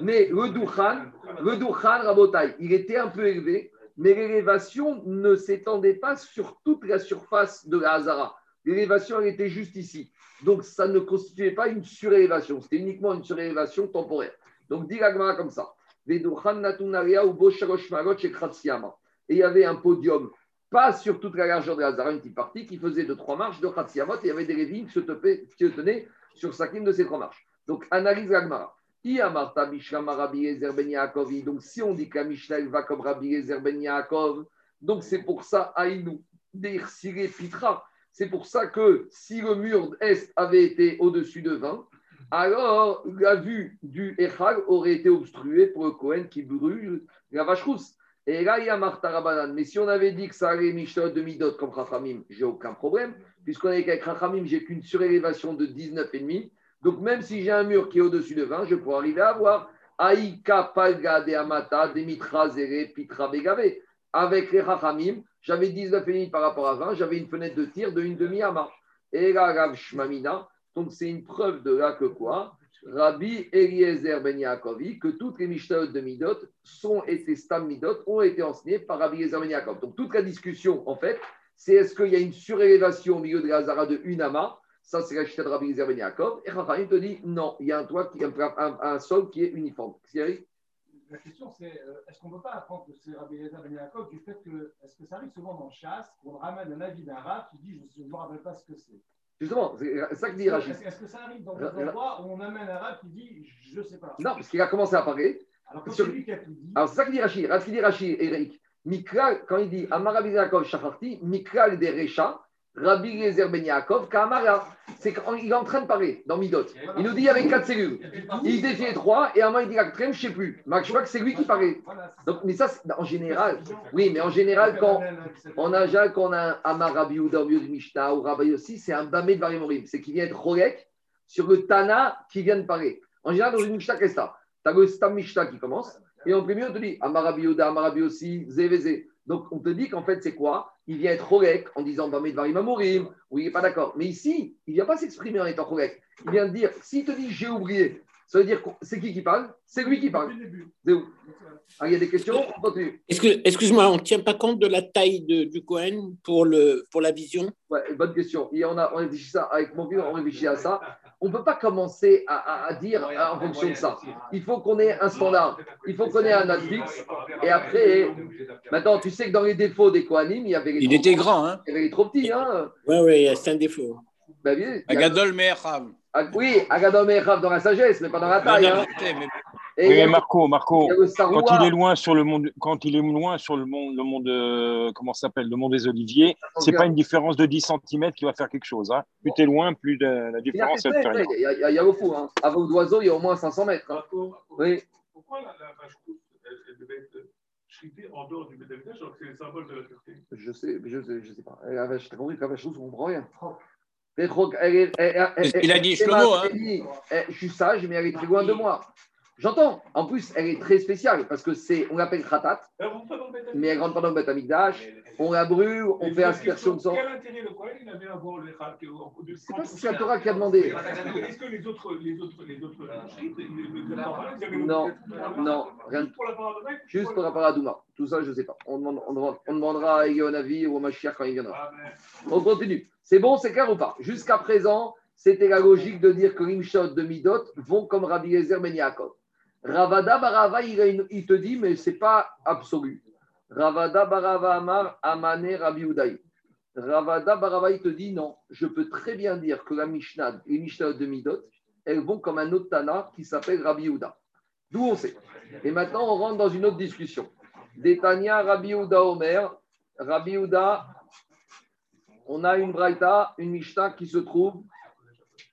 Mais le Douchan, le Douchan Rabotai, il était un peu élevé, mais l'élévation ne s'étendait pas sur toute la surface de la Hazara. L'élévation, était juste ici. Donc, ça ne constituait pas une surélévation, c'était uniquement une surélévation temporaire. Donc, dit comme ça. Et il y avait un podium, pas sur toute la largeur de la Hazara, une petite partie, qui faisait de trois marches de Khatsiamot, et il y avait des Lévim qui se tenaient sur chacune de ces trois marches. Donc, analyse l'Agmara. Ben. Donc, si on dit que la Mishnah va comme Rabbi Yezer Ben donc c'est pour ça, Aïnou, Deir Siré Pitra. C'est pour ça que si le mur est avait été au-dessus de 20, alors la vue du Echal aurait été obstruée pour le Cohen qui brûle la vache rousse. Et là, il y a Martha Rabbanan. Mais si on avait dit que ça allait Mishnah de Midot comme Chachamim, j'ai aucun problème, puisqu'on est qu'avec Chachamim, j'ai qu'une surélévation de 19,5. Donc, même si j'ai un mur qui est au-dessus de 20, je pourrais arriver à avoir Aïka Palga de Amata, Demitra Zere, Pitra Begave. Avec les Chachamim, j'avais 19,5 par rapport à 20, j'avais une fenêtre de tir de une demi-ama. Et là, Rav Shmamina, donc c'est une preuve de là que quoi? Rabbi Eliezer Ben Yaakovi, que toutes les Mishnahot de Midot sont été Stam Midot, ont été enseignées par Rabbi Eliezer Ben Yaakov. Donc toute la discussion, en fait, c'est est-ce qu'il y a une surélévation au milieu de la Hazara de une ama Ça, c'est la Mishnah de Rabbi Eliezer Ben Yaakov. Et Chachamim te dit non, il y a un toit, qui, un, un- sol qui est uniforme.
La question, c'est euh, est-ce qu'on ne peut pas apprendre que c'est Rabbi Eliezer Ben du fait que, est-ce que ça arrive souvent dans chasse, qu'on ramène un avis d'un rab qui dit je ne me rappelle pas ce que c'est
Justement, c'est ça que dit Rachid.
Est-ce que ça arrive dans des endroits où on amène un rab qui dit je ne sais pas
Non, parce qu'il a commencé à parler.
Alors
sur-
c'est lui qui a tout dit,
Alors, c'est ça que dit Rachid. Rachid dit Rachid, Eric. Mikral, quand il dit Amarabi Yaakov Shacharti, Mikral de Recha, Rabbi Eliezer Ben Yaakov, Kamara. C'est qu'il est en train de parler dans Midot. Il nous dit il y avait quatre cellules. Il défiait trois et à un moment il dit la quatrième, je ne sais plus. Mais je crois que c'est lui qui parlait. Donc, mais ça, en général, oui, mais en général, quand on a déjà qu'on a Amar Rabbi ou Rabbi Mishnah ou Rabbi aussi, c'est un Bamé de Varimorim. C'est qu'il vient être Rolek sur le Tana qui vient de parler. En général, dans une Mishnah, qu'est-ce que Tu as le Stam Mishnah qui commence et en premier, on te dit Amar Rabbi Yehuda, Amar Rabbi. Donc, on te dit qu'en fait, c'est quoi? Il vient être Rolek en disant Bamé de Varimamorim. Oui, il n'est pas d'accord. Mais ici, il ne vient pas s'exprimer en étant Rolek. Il vient de dire s'il te dit j'ai oublié, ça veut dire que c'est qui qui parle? C'est lui qui parle. C'est où? Ah, il y a des questions? On continue.
Est-ce que- Excuse-moi, on ne tient pas compte de la taille de- du Cohen pour, le, pour la vision?
Ouais, bonne question. Et on a on réfléchit ça avec mon vieux, on réfléchit à ça. On ne peut pas commencer à, à- à dire en fonction de ça. Il faut qu'on ait un standard. Il faut qu'on ait un Netflix. Et après, maintenant, tu sais que dans les défauts des Kohanim, il y avait les,
Il
trop,
était grand, hein
il y avait les trop petits. Hein.
Oui, oui, c'est un défaut.
Ben, bien, il y a-
Agadol
ah, oui, Agadom et Rav dans la sagesse, mais pas dans la taille. hein.
Mais-
Et
Oui, mais Marco, Marco,
il
quand il est loin sur le monde, quand il est loin sur le monde, le monde, euh, comment s'appelle, le monde des Oliviers, c'est pas une différence de 10 cm qui va faire quelque chose. Hein. Plus tu es loin, plus de- la différence elle fait rien.
il y a- il y a- il y a au fou. Hein. Vos d'oiseau, il y a au moins 500 mètres. hein. Oui.
Pour
pourquoi la, la vache rousse, elle, elle devait être en dehors du Betamikdash, alors que c'est le symbole de la pureté
Je sais, je sais, je sais pas. La vache, t'as compris que la vache rousse, on comprend rien.
Qu'il a dit, Shlomo, hein.
eh, Je suis sage, mais elle est très loin de moi. J'entends. En plus, elle est très spéciale parce que c'est, on l'appelle khatat,
Betamikdash.
mais elle rentre pas dans le Beth Amikdash. On la brûle, on fait aspersion de sang.
Quel intérêt le Kohen il avait à voir le de-
C'est pas si c'est la Torah qui a demandé.
Est-ce que les autres, les autres, les autres
Non, non, rien.
Juste pour la paradoxe
Juste par rapport à Douma. Tout ça, je ne sais pas. On, demande- on demande- on demandera à Yonavi ou au Mashiach quand il viendra.
Ah,
On continue. C'est bon, c'est clair ou pas? Jusqu'à présent, c'était la logique de dire que l'Imshot de Midot vont comme Rabbi Yezer Ben Yaakov. Ravada Barava, il, il te dit, mais ce n'est pas absolu. Ravada Barava Amar Amane. Ravada il te dit, non, je peux très bien dire que la Mishnah, les Mishnah de Midot, elles vont comme un autre Tana qui s'appelle Rabbi. D'où on sait. Et maintenant, on rentre dans une autre discussion. Détania Rabbi Uda Omer. Rabbi on a une Braïta, une Mishnah qui se trouve.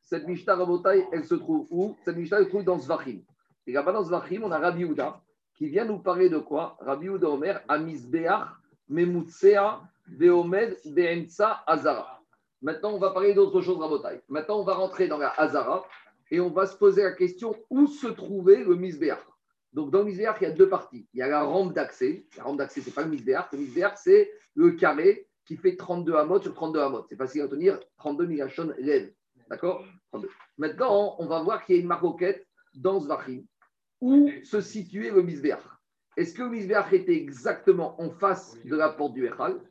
Cette Mishnah Rabotai, elle se trouve où? Cette Mishnah, elle se trouve dans Zvachim. Et là-bas, dans Zvachim, on a Rabbi Uda qui vient nous parler de quoi? Rabbi Uda Omer, Amisbeach, Memutsea, Veomed, Be'emtsa, Azara. Maintenant, on va parler d'autre chose, Rabotai. Maintenant, on va rentrer dans la Azara et on va se poser la question où se trouvait le Misbeach. Donc, dans le Misbeach, il y a deux parties. Il y a la rampe d'accès. La rampe d'accès, ce n'est pas le Misbeach. Le Misbeach, c'est le carré qui fait 32 amot sur 32 amot. C'est facile à tenir, 32 migashon lève. D'accord? 32. Maintenant, on va voir qu'il y a une maroquette dans Zvachim. Où se situait le Misbeach Est-ce que le Misbeach était exactement en face de la porte du Echal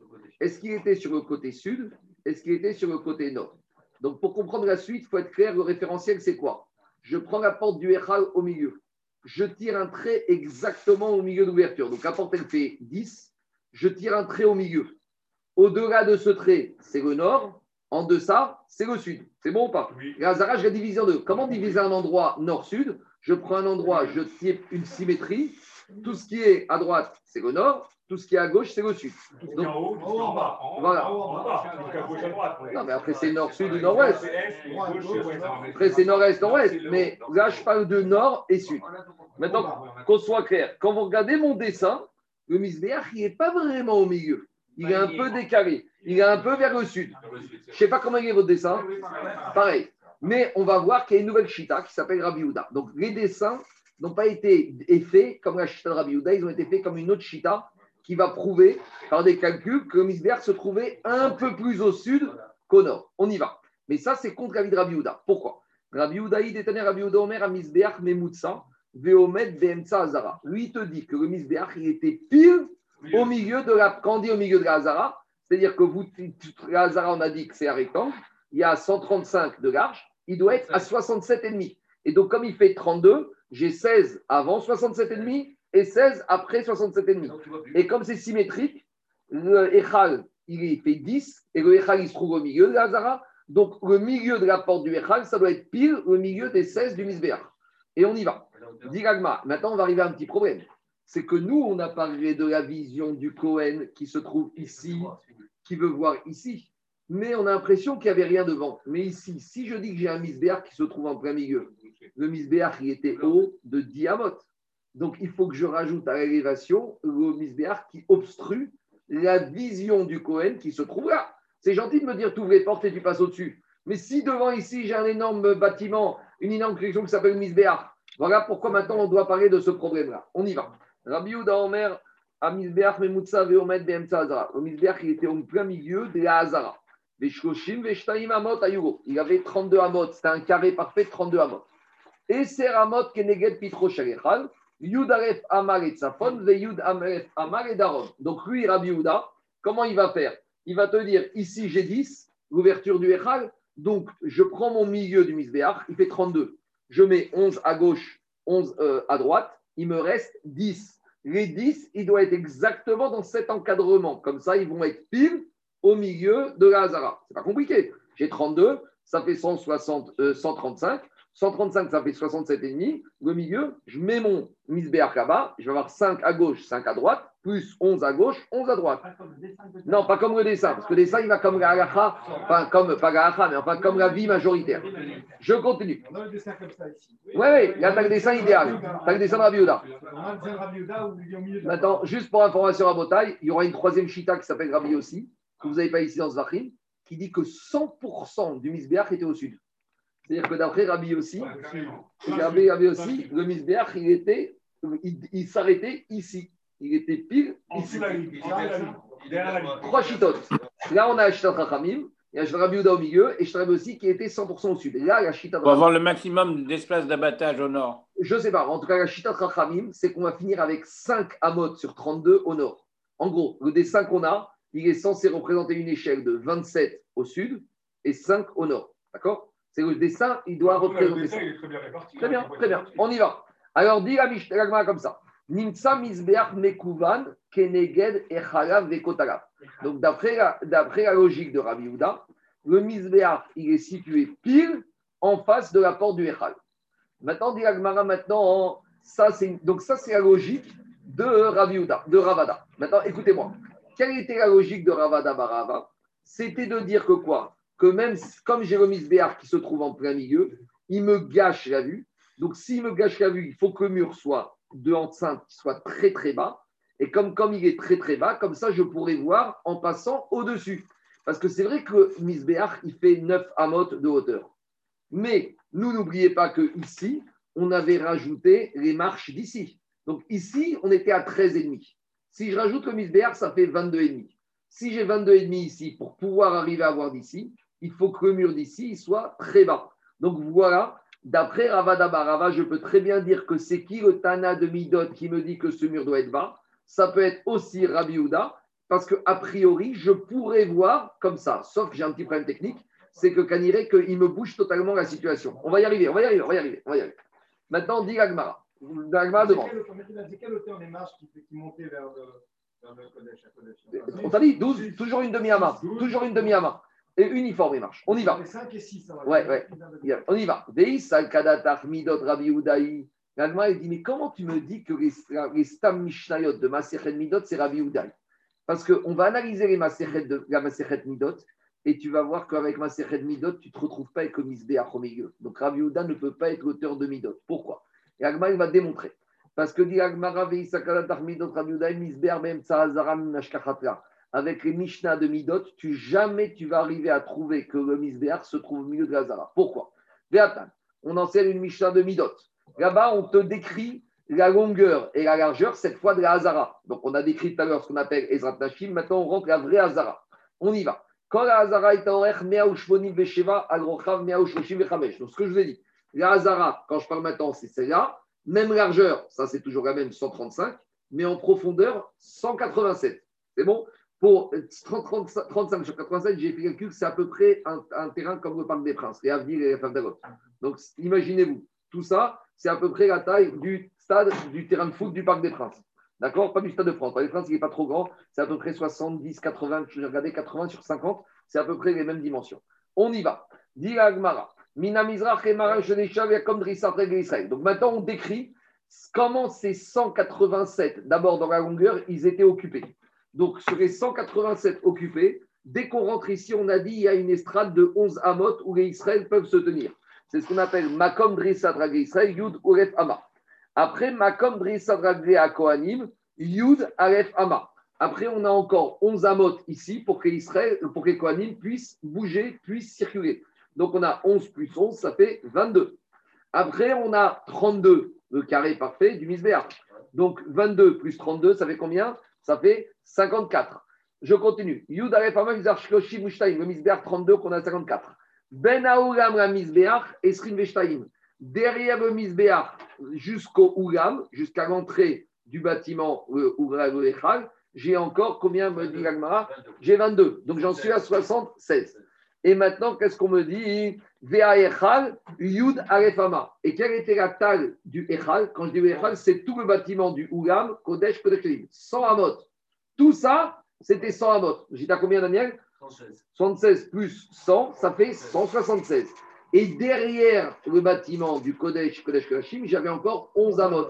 Est-ce qu'il était sur le côté sud? Est-ce qu'il était sur le côté nord? Donc, pour comprendre la suite, il faut être clair, le référentiel, c'est quoi? Je prends la porte du Echal au milieu. Je tire un trait exactement au milieu de l'ouverture. Donc, la porte, elle fait 10. Je tire un trait au milieu. Au-delà de ce trait, c'est le nord. En deçà, c'est le sud. C'est bon ou pas?
Oui.
Hazara, je la divise en deux. Comment diviser un endroit nord-sud? Je prends un endroit, je tire une symétrie. Tout ce qui est à droite, c'est le nord. Tout ce qui est à gauche, c'est le sud. Donc,
en haut, en bas.
Voilà. Non, mais après, c'est nord-sud ou nord-ouest. Après, c'est nord-est, nord-ouest. Mais là, je parle de nord et sud. Maintenant, qu'on soit clair, quand vous regardez mon dessin, le Misbéach, il n'est pas vraiment au milieu. Il est un peu décalé. Il est un peu vers le sud. Je ne sais pas comment il est votre dessin. Pareil. Mais on va voir qu'il y a une nouvelle chita qui s'appelle Rabbi Houda. Donc, les dessins n'ont pas été faits comme la chita de Rabbi Houda, ils ont été faits comme une autre chita qui va prouver par des calculs que Misbéach se trouvait un peu plus au sud qu'au nord. On y va. Mais ça, c'est contre l'avis de Rabbi Houda. Pourquoi? Rabbi Houda, il détenait Rabbi Omer à Misbéach Memutsa, Veomet Beemtsa Azara. Lui, te dit que le Misbéach, il était pile au milieu de la. Quand au milieu de la c'est-à-dire que vous, la on a dit que c'est un rectangle, il y a 135 de large, il doit être à 67,5. Et donc, comme il fait 32, j'ai 16 avant 67,5 et 16 après 67,5. Et comme c'est symétrique, le Echal, il fait 10 et le Echal, il se trouve au milieu de la Hazara. Donc, le milieu de la porte du Echal, ça doit être pile au milieu des 16 du Misbéach. Et on y va. Dit Gagma. Maintenant, on va arriver à un petit problème. C'est que nous, on a parlé de la vision du Cohen qui se trouve ici, qui veut voir ici. Mais on a l'impression qu'il n'y avait rien devant. Mais ici, si je dis que j'ai un Misbéach qui se trouve en plein milieu, le Misbéach, il était haut de 10 amot. Donc, il faut que je rajoute à l'élévation le Misbéach qui obstrue la vision du Cohen qui se trouve là. C'est gentil de me dire, tu ouvres les portes et tu passes au-dessus. Mais si devant ici, j'ai un énorme bâtiment, une énorme collection qui s'appelle Misbéach, voilà pourquoi maintenant on doit parler de ce problème-là. On y va. Rabbi Omer, à Memutsa, Beemtsa, Hazara. Le Misbéach, il était au plein milieu de la Hazara. Il avait 32 Amot. C'était un carré parfait, 32 Amot. Et c'est Amot, Keneged, Pitro, Shalechal. Yud Aref Amar et Tsafon, Ve Yud Amar et Daron. Donc lui, Rabbi Yehuda, comment il va faire? Il va te dire, ici j'ai 10, l'ouverture du Echal, donc je prends mon milieu du Misbéach, il fait 32. Je mets 11 à gauche, 11 euh, à droite, il me reste 10. Les 10, il doit être exactement dans cet encadrement. Comme ça, ils vont être pile au milieu de la Hazara. C'est pas compliqué. J'ai 32, ça fait 160, euh, 135. 135, ça fait 67,5. Le milieu, je mets mon misbéach là-bas. Je vais avoir 5 à gauche, 5 à droite, plus 11 à gauche, 11 à droite. Non, pas comme le dessin, parce que le dessin, il va comme la enfin, comme, pas la mais enfin, comme la vie majoritaire. Je continue.
On a le dessin comme ça ici.
Oui, oui, là, tu as le dessin idéal. Tu as le dessin de Maintenant, juste pour information à Botaï, il y aura une troisième chita qui s'appelle Rabbi aussi, que vous n'avez pas ici dans ce Zachim, qui dit que 100% du misbéach était au sud. C'est-à-dire que d'après Rabbi aussi, Rabbi, Rabbi aussi, le misbéach, il était, il, il s'arrêtait ici. Il était pile
En
ici.
dessous de la ligne. Derrière la ligne.
Trois chitotes. Là, on a Shitat Rachamim, il y a Rabbi au milieu, et Shtrab aussi qui était 100% au sud. Et là, la chita
Pour avoir le maximum d'espace d'abattage au nord.
Je sais pas. En tout cas, la Rachamim, c'est qu'on va finir avec 5 amot sur 32 au nord. En gros, le dessin qu'on a, il est censé représenter une échelle de 27 au sud et 5 au nord. D'accord? C'est le dessin, il doit
Le
représenter
dessin,
ça.
il est très bien réparti.
Très bien,
hein.
très bien. On y va. Alors, dit la comme ça. Nimtsa misbeach mekuvan keneged echalav vekotalav. Donc, d'après la, d'après la logique de Rabbi Houda, le misbeach, il est situé pile en face de la porte du Echal. Maintenant, dit la Gemara, maintenant, ça, c'est, donc ça, c'est la logique de Rabbi Houda, de Ravada. Maintenant, écoutez-moi. Quelle était la logique de Ravada Barava C'était de dire que quoi? Que même comme le misbeach qui se trouve en plein milieu, il me gâche la vue. Donc, s'il me gâche la vue, il faut que le mur soit de enceinte qui soit très très bas. Et comme, comme il est très très bas, comme ça, je pourrais voir en passant au-dessus. Parce que c'est vrai que Misbéach, il fait 9 amot de hauteur. Mais nous, n'oubliez pas que ici, on avait rajouté les marches d'ici. Donc ici, on était à 13,5. Si je rajoute le Misbéach, ça fait 22,5. Si j'ai 22,5 ici, pour pouvoir arriver à voir d'ici, il faut que le mur d'ici soit très bas. Donc voilà, d'après Ravada Barava, je peux très bien dire que c'est qui le Tana de Midot qui me dit que ce mur doit être bas? Ça peut être aussi Rabbi Houda, parce qu'a priori, je pourrais voir comme ça. Sauf que j'ai un petit problème technique, c'est que Kanire, qu'il me bouge totalement la situation. On va y arriver, on va y arriver, on va y arriver. On va y arriver. Maintenant, dit Agmara. Demande.
Quelle hauteur les marches qui, vers le, Kodesh,
On t'a dit 12, toujours une demi-ama. Toujours une demi-ama. Et uniforme, il marche. On y va.
Les 5 et 6, ça va.
Ouais, ouais. On y va. L'Agma, il dit Mais comment tu me dis que les, les Stam Mishnayot de Maserhet Midot, c'est Rabbi Udaï Parce qu'on va analyser les Maserhet de la Maserhet Midot et tu vas voir qu'avec Maserhet Midot, tu ne te retrouves pas avec le Misbéach au milieu. Donc Rabbi Uda ne peut pas être l'auteur de Midot. Pourquoi? Et Agma, il va démontrer. Parce que dit Agmara. Avec les Mishnah de Midot, tu jamais tu vas arriver à trouver que le Misbéach se trouve au milieu de la Zara. Pourquoi? On enseigne une Mishnah de Midot. Là-bas, on te décrit la longueur et la largeur, cette fois de la Hazara. Donc, on a décrit tout à l'heure ce qu'on appelle Ezrat Nashim. Maintenant, on rentre la vraie Hazara. On y va. Quand la Hazara est en R, Meaoushmonim Vesheva, Agrochav, Meaoushmoshim Vechamesh. Donc, ce que je vous ai dit, la Hazara, quand je parle maintenant, c'est celle-là. Même largeur, ça c'est toujours la même, 135. Mais en profondeur, 187. C'est bon? Pour 30, 35, 35 sur 87, j'ai fait le calcul, c'est à peu près un, terrain comme le Parc des Princes, et Avenir et Fabdagot. Donc, imaginez-vous, tout ça, c'est à peu près la taille du stade du terrain de foot du Parc des Princes. D'accord? Pas du stade de France. Le Parc des Princes, il n'est pas trop grand. C'est à peu près 70, 80, j'ai regardé 80 sur 50. C'est à peu près les mêmes dimensions. On y va. Dit la Gemara. Donc maintenant, on décrit comment ces 187, d'abord dans la longueur, ils étaient occupés. Donc sur les 187 occupés, dès qu'on rentre ici, on a dit il y a une estrade de 11 amot où les Israël peuvent se tenir. C'est ce qu'on appelle Makom Drissat Regel Israël, Yud Oref Ama. Après, Makom Drissat Regel à Kohanim, Yud Aref Ama. Après, on a encore 11 amot ici pour que, Israël, pour que Kohanim bouger, puissent circuler. Donc, on a 11 plus 11, ça fait 22. Après, on a 32, le carré parfait du Misbéach. Donc, 22 plus 32, ça fait combien? Ça fait 54. Je continue. Yud Mizar Shloshi Mushtaim, le Misbéach 32 qu'on a 54. Ben Aoulam, la Misbéach, Esrim Veshtaim. Derrière le Misbéach, jusqu'au Oulam, jusqu'à l'entrée du bâtiment euh, Oulam j'ai encore combien me dit J'ai 22. Donc j'en suis à 76. Et maintenant, qu'est-ce qu'on me dit? Yud Arefama. Et quelle était la taille du Echal? Quand je dis Echal, c'est tout le bâtiment du Oulam, Kodesh, Kodesh. 100 amot. Tout ça, c'était 100 amot. J'étais à combien, Daniel? 76 plus 100, ça fait 176. Et derrière le bâtiment du Kodesh, Kodesh Kodashim, j'avais encore 11 amot.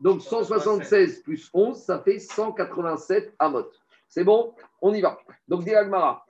Donc 176 plus 11, ça fait 187 amot. C'est bon? On y va. Donc, dit Agmara.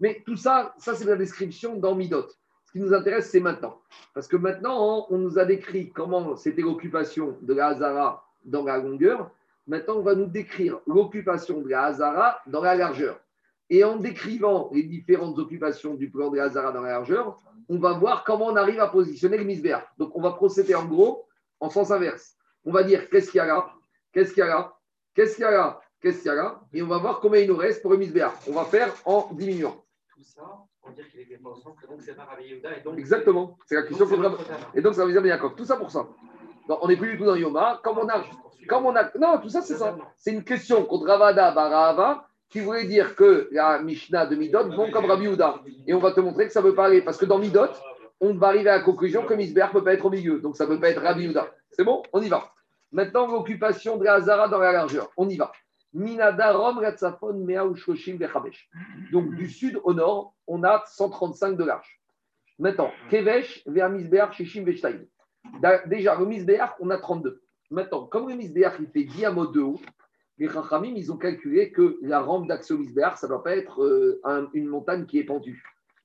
Mais tout ça, ça c'est la description dans Midot. Ce qui nous intéresse, c'est maintenant. Parce que maintenant, on nous a décrit comment c'était l'occupation de la Hazara dans la longueur. Maintenant, on va nous décrire l'occupation de la Hazara dans la largeur. Et en décrivant les différentes occupations du plan de la Hazara dans la largeur, on va voir comment on arrive à positionner le misbéa. Donc, on va procéder en gros en sens inverse. On va dire qu'est-ce qu'il y a là, qu'est-ce qu'il y a là, qu'est-ce qu'il y a là, qu'est-ce qu'il y a là, et on va voir combien il nous reste pour le misbéa. On va faire en diminuant.
Tout ça pour dire qu'il n'était pas au centre, donc c'est pas Rabbi Yehuda. Et donc,
Exactement. C'est la question qu'on. Et donc, ça veut dire Yaakov. Tout ça pour ça. Non, on n'est plus du tout dans Yoma. Comme on a. Comme on a... Non, tout ça, c'est ça. C'est une question contre Ravada Barahava qui voulait dire que la Mishnah de Midot vont comme Rabbi Houda. Et on va te montrer que ça ne veut pas aller. Parce que dans Midot, on va arriver à la conclusion que Misber ne peut pas être au milieu. Donc, ça ne peut pas être Rabbi Houda. C'est bon? On y va. Maintenant, l'occupation de la Hazara dans la largeur. On y va. Minada Rom Ratzafon Mea Ushkoshim Bechabesh. Donc, du sud au nord, on a 135 de large. Maintenant, Kevesh vers Misbeach Shishim Veshtaim. Déjà, le Misbeach, on a 32. Maintenant, comme le Misbeach, il fait 10 amots de haut, les Chachamim, ils ont calculé que la rampe d'accès au Misbeach, ça ne doit pas être euh, un- une montagne qui est pendue.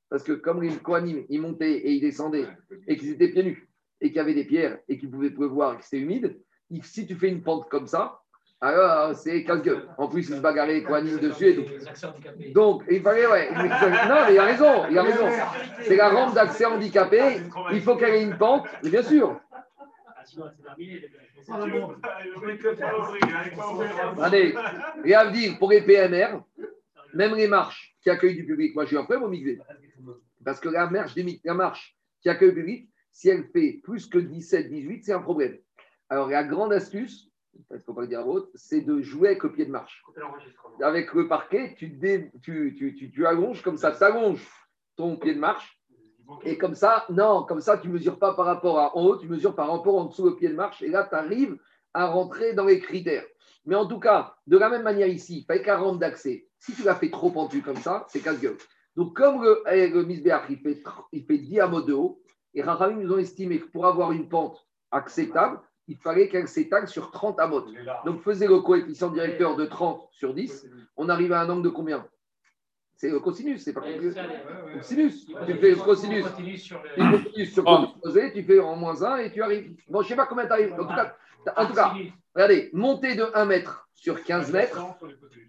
Parce que comme les Kohanim, ils montaient et ils descendaient, et qu'ils étaient pieds nus, et qu'il y avait des pierres, et qu'il pouvait pleuvoir, et que c'était humide, si tu fais une pente comme ça, alors c'est casse-gueule. En plus, ils se bagarraient les Kohanim dessus
handicapés.
Donc, il fallait, ouais. Non, mais il a raison, il a raison. C'est la rampe d'accès handicapé. Il faut qu'elle ait une pente, mais bien sûr. Allez, et à dire, pour les PMR, même les marches qui accueillent du public, moi je suis un problème au mixé. Parce que la marche, la marche qui accueille le public, si elle fait plus que 17, 18, c'est un problème. Alors la grande astuce, faut pas le dire à l'autre, c'est de jouer avec le pied de marche. Avec le parquet, tu, dé- tu, tu, tu, tu allonges comme ça, tu allonges ton pied de marche. Et comme ça, non, comme ça, tu ne mesures pas par rapport à en haut, tu mesures par rapport en dessous le pied de marche. Et là, tu arrives à rentrer dans les critères. Mais en tout cas, de la même manière ici, pas qu'à rampe d'accès. Si tu l'as fait trop pentu comme ça, c'est casse-gueule. Donc, comme le, eh, le il fait, il fait 10 amots de haut, et Rachamim nous ont estimé que pour avoir une pente acceptable, il fallait qu'elle s'étale sur 30 amots. Donc, faisez le coefficient directeur de 30 sur 10, on arrive à un angle de combien? C'est le cosinus, c'est pas compliqué. Le sinus. Tu fais le cosinus. Tu cosinus sur
Oh.
opposé, tu fais en moins 1 et tu arrives. Bon, je ne sais pas combien tu arrives. En tout cas, en tout cas, regardez, monter de 1 mètre sur 15 mètres,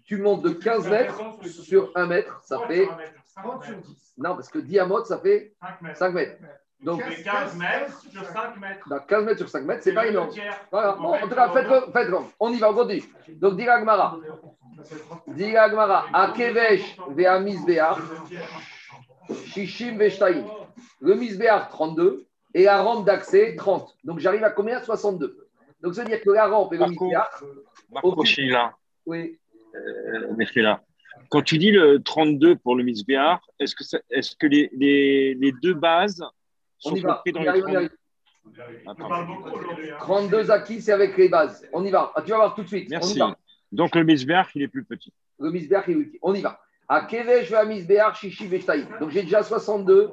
tu montes de 15 mètres sur 1 mètre, ça fait.
30 sur 10.
Non, parce que diamote, ça fait
5 mètres.
5 mètres. Donc,
Mais 15 mètres sur 5 mètres.
dans 15 mètres sur 5 mètres, c'est pas énorme. Voilà. Bon, en tout cas, faites-le. Faites-le. On y va, on continue. Donc, dit Gmara. Dit Gmara. A Kevesh vea Misbeach, Shishim Veshtaim. Le Misbeach, 32. Et la rampe d'accès, 30. Donc, j'arrive à combien? 62. Donc, ça veut dire que la rampe et le. Misbeach.
Marco Sheila,
Oui.
euh, Mechela. Quand tu dis le 32 pour le Misbéar, est-ce que, ça- est-ce que les, les, les deux bases
On y va. On
dans
y
les
arrive, on y
32
arrive.
On
Attends.
parle beaucoup aujourd'hui. hein.
32 acquis, c'est avec les bases. On y va. Ah, tu vas voir tout de suite. On
Merci.
y va.
Donc le Misbéar, il est plus petit.
Le misbéach est outil. On y va. À Kevesh ve misbéach shishi veshtaïm. Donc j'ai déjà 62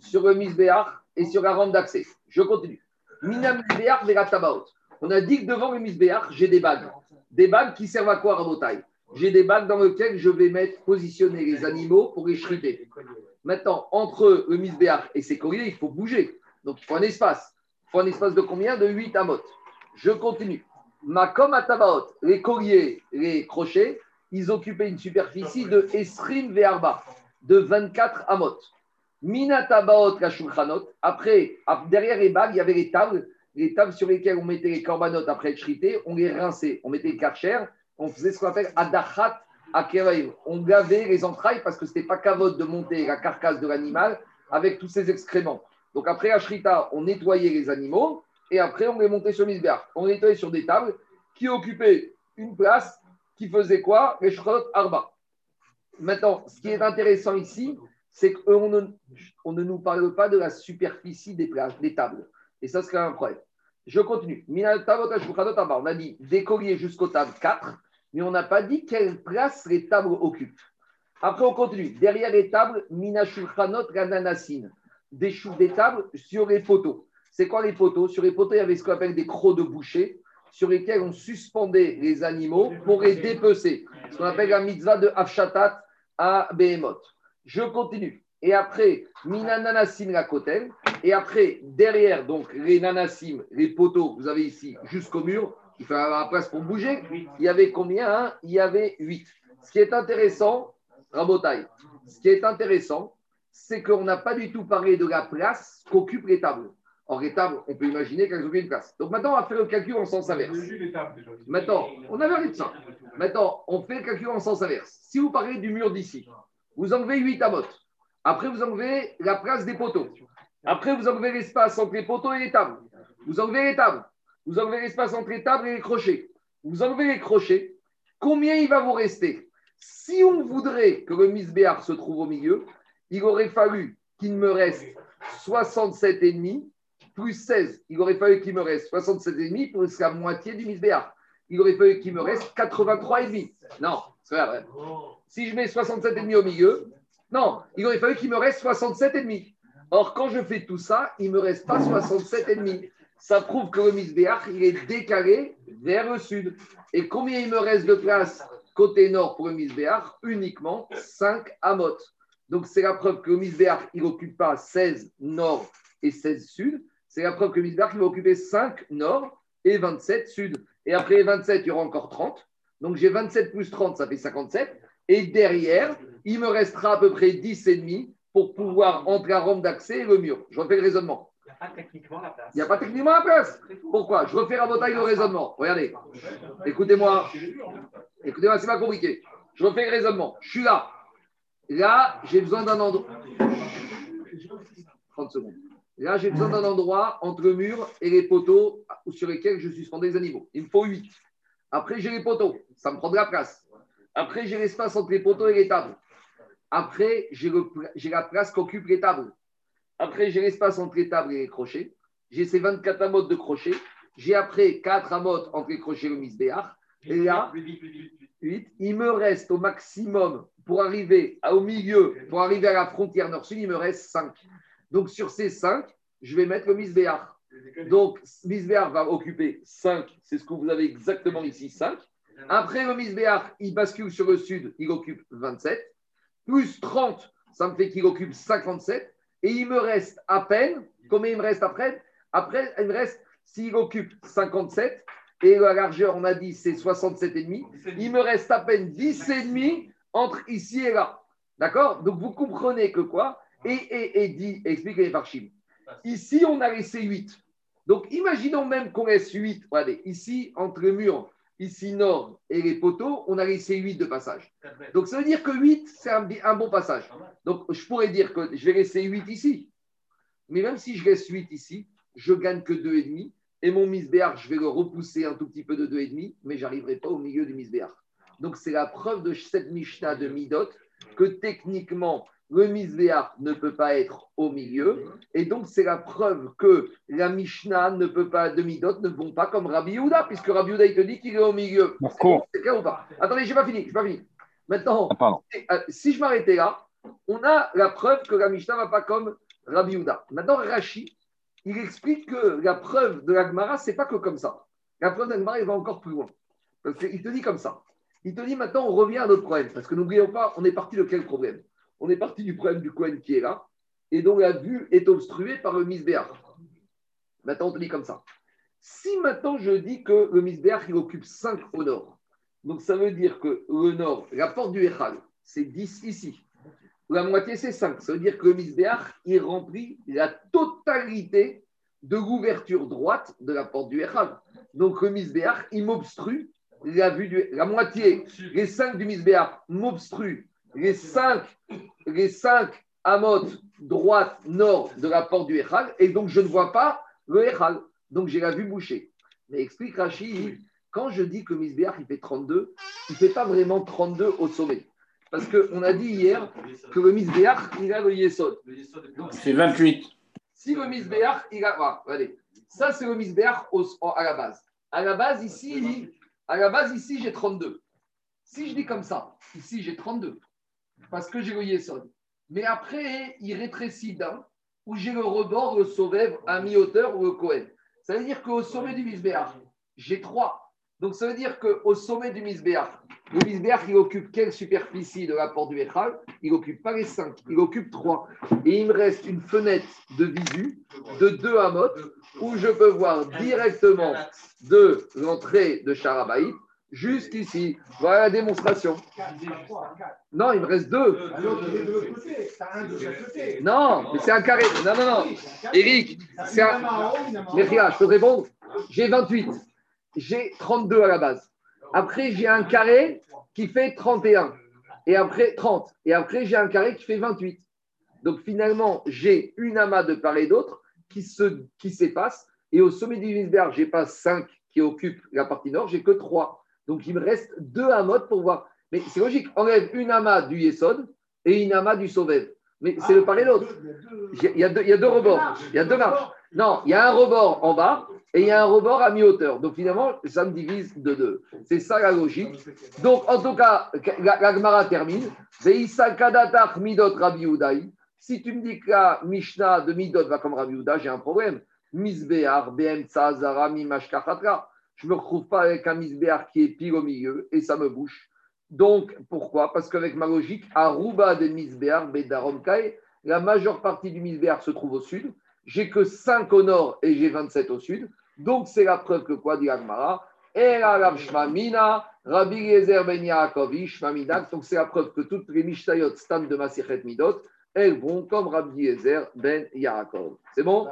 sur le misbéach et sur la rampe d'accès. Je continue. Mina misbéach vers tabaot. On a dit que devant le misbéach, j'ai des bagues. Des bagues qui servent à quoi, Rabotai? J'ai des bagues dans lesquelles je vais mettre, positionner les animaux pour les shriter. Maintenant, entre le misbéach et ses colliers, il faut bouger. Donc il faut un espace. Faut un espace de combien De 8 amot. Je continue. Makom à tabaot. Les colliers, les crochets, ils occupaient une superficie de Esrim Ve'arba, de 24 amot. Mina tabaot la shulchanot. Après, ap- derrière les bagues, il y avait les tables, les tables sur lesquelles on mettait les corbanotes après être shrités, on les rinçait. On mettait les karcher, on faisait ce qu'on appelle adachat On gavait les entrailles parce que ce n'était pas cavote de monter la carcasse de l'animal avec tous ses excréments. Donc après la shrita, on nettoyait les animaux et après on les montait sur Misbeach. On les nettoyait sur des tables qui occupaient une place qui faisait quoi? Les shrot arba. Maintenant, ce qui est intéressant ici, c'est qu'on ne, on ne nous parle pas de la superficie des, plages, des tables. Et ça, c'est un problème. Je continue. On a dit des jusqu'aux tables 4, mais on n'a pas dit quelle place les tables occupent. Après, on continue. Derrière les tables, Mina Shulchanot Gananasin. Des choux des tables sur les poteaux. C'est quoi les poteaux Sur les poteaux, il y avait ce qu'on appelle des crocs de boucher sur lesquels on suspendait les animaux pour les dépecer. Ce qu'on appelle la mitzvah de Afshatat à Behemoth. Je continue. Et après, Mina Nanassim la kotel. Et après, derrière, donc les Nanassim, les poteaux, vous avez ici jusqu'au mur, il faut avoir la place pour bouger. Il y avait combien hein? Il y avait 8. Ce qui est intéressant, Rabotai, ce qui est intéressant, c'est qu'on n'a pas du tout parlé de la place qu'occupent les tables. Or, les tables, on peut imaginer qu'elles occupent une place. Donc maintenant, on va faire le calcul en sens inverse. Maintenant, on a parlé de ça. Maintenant, on fait le calcul en sens inverse. Si vous parlez du mur d'ici, vous enlevez 8 amotes. Après, vous enlevez la place des poteaux. Après, vous enlevez l'espace entre les poteaux et les tables. Vous enlevez les tables. Vous enlevez l'espace entre les tables et les crochets. Vous enlevez les crochets. Combien il va vous rester? Si on voudrait que le misbéar se trouve au milieu, il aurait fallu qu'il me reste 67,5 plus 16. Il aurait fallu qu'il me reste 67,5 plus la moitié du misbéar. Il aurait fallu qu'il me reste 83,5. Non, c'est vrai. Si je mets 67,5 au milieu, non, il aurait fallu qu'il me reste 67,5. Or, quand je fais tout ça, il ne me reste pas 67,5. Ça prouve que le misbéar, il est décalé vers le sud. Et combien il me reste de place côté nord pour le misbéar Uniquement 5 amotes. Donc, c'est la preuve que le misbéar, il n'occupe pas 16 nord et 16 sud. C'est la preuve que le misbéar, il va occuper 5 nord et 27 sud. Et après les 27, il y aura encore 30. Donc, j'ai 27 plus 30, ça fait 57. Et derrière, il me restera à peu près 10 et demi pour pouvoir entre la rampe d'accès et le mur. Je refais le raisonnement.
Il n'y a pas techniquement la place.
Pourquoi? Je refais à taille le raisonnement. Regardez. Écoutez-moi. Écoutez-moi, c'est pas compliqué. Je refais le raisonnement. Je suis là. Là, j'ai besoin d'un endroit. 30 secondes. Là, j'ai besoin d'un endroit entre le mur et les poteaux sur lesquels je suspendais les animaux. Il me faut 8. Après, j'ai les poteaux. Ça me prend de la place. Après, j'ai l'espace entre les poteaux et les tables. Après, j'ai la place qu'occupent les tables. Après, j'ai l'espace entre les tables et les crochets. J'ai ces 24 amotes de crochets. J'ai après 4 amotes entre les crochets et le misbéar. Et là, 8. Il me reste au maximum pour arriver au milieu, pour arriver à la frontière nord-sud, il me reste 5. Donc sur ces 5, je vais mettre le misbéar. Donc misbéar va occuper 5, c'est ce que vous avez exactement ici, 5. Après le misbéar, il bascule sur le sud, il occupe 27. Plus 30, ça me fait qu'il occupe 57. Et il me reste à peine, combien il me reste après? Après, il me reste, s'il occupe 57, et la largeur, on a dit, c'est 67,5, il me reste à peine 10,5 entre ici et là. D'accord? Donc vous comprenez que quoi? Et, et, et dit, explique les parchim. Ici, on a laissé 8. Donc imaginons même qu'on laisse 8. Regardez, ici, entre le mur, ici nord et les poteaux, on a laissé 8 de passage. Donc ça veut dire que 8, c'est un, bon passage. Donc je pourrais dire que je vais laisser 8 ici. Mais même si je laisse 8 ici, je gagne que 2,5. Et mon misbéar, je vais le repousser un tout petit peu de 2,5, mais j'arriverai pas au milieu du misbéar. Donc c'est la preuve de cette Mishnah de Midot que techniquement, le misbéar ne peut pas être au milieu. Et donc c'est la preuve que la Mishnah ne peut pas, de Midot ne vont pas comme Rabbi Yehuda, puisque Rabbi Yehuda, il te dit qu'il est au milieu.
Pourquoi
C'est clair ou pas? Attendez, je n'ai pas fini, je pas fini. Maintenant,
Ah,
euh, si je m'arrêtais là, on a la preuve que la Mishnah ne va pas comme Rabbi Yehuda. Maintenant, Rashi, il explique que la preuve de la Gemara, ce n'est pas que comme ça. La preuve de la Gemara, il va encore plus loin. Parce qu'il te dit comme ça. Il te dit maintenant, on revient à notre problème. Parce que n'oublions pas, on est parti de quel problème? On est parti du problème du Cohen qui est là, et dont la vue est obstruée par le Misbéar. Maintenant, on te dit comme ça. Si maintenant je dis que le Misbéar, il occupe 5 au nord, donc ça veut dire que le nord, la porte du Echal, c'est 10 ici. La moitié, c'est 5. Ça veut dire que le Misbéach, il remplit la totalité de l'ouverture droite de la porte du Echal. Donc le Misbéach, il m'obstrue la vue du. La moitié, les 5 du Misbéach m'obstruent les 5 les cinq amotes droite, nord de la porte du Echal, et donc je ne vois pas le Echal. Donc j'ai la vue bouchée. Mais explique Rachid, quand je dis que Misbéach, il fait 32, il ne fait pas vraiment 32 au sommet. Parce qu'on a dit hier que le Misbéach, il a le Yesod.
C'est 28.
Si le Misbéach, il a. voilà, regardez. Ça, c'est le Misbéach à la base. À la base, ici, à la base, ici, j'ai 32. Si je dis comme ça, ici, j'ai 32. Parce que j'ai le Yesod. Mais après, il rétrécit d'un, où j'ai le rebord, le Sauvève à mi-hauteur ou le Cohen. Ça veut dire qu'au sommet du Misbéach, j'ai trois. Donc ça veut dire qu'au sommet du Misbéach, le Misbéach, il occupe quelle superficie de la porte du Echal Il occupe pas les cinq, il occupe trois. Et il me reste une fenêtre de visu de deux amot où je peux voir directement de l'entrée de Charabaït jusqu'ici. Voilà la démonstration. Non, il me reste deux.
Non,
mais c'est un carré. Non, non, non. Eric, c'est un. Regarde, je te répondre J'ai 28. J'ai 32 à la base. Après, j'ai un carré qui fait 31. Et après, 30. Et après, j'ai un carré qui fait 28. Donc finalement, j'ai une amas de part et d'autre qui se qui s'efface. Et au sommet du Wiesberg, j'ai pas 5 qui occupent la partie nord, j'ai que 3. Donc il me reste deux amas pour voir. Mais c'est logique, enlève une amas du Yesod et une amas du Sovev. Mais c'est le part et l'autre. Il y, a deux, il y a deux rebords. Il y a deux marches. Non, il y a un rebord en bas et il y a un rebord à mi-hauteur. Donc finalement, ça me divise de deux. C'est ça la logique. Donc en tout cas, la, la Gemara termine. Midot. Si tu me dis que la Mishnah de midot va comme Rabbi Uda, j'ai un problème. Misbear, BM, Zara, Mimashkachatra. Je ne me retrouve pas avec un misbear qui est pile au milieu et ça me bouche. Donc, pourquoi? Parce qu'avec ma logique, Aruba de misbear, Bedarom Kai, la majeure partie du misbear se trouve au sud. J'ai que 5 au nord et j'ai 27 au sud. Donc, c'est la preuve que quoi, dit Agmara? Rabbi Yezer Ben Yaakov, Shmamidak. Donc, c'est la preuve que toutes les Mishtayot Stam de Masichet Midot, elles vont comme Rabbi Yezer Ben Yaakov. C'est bon?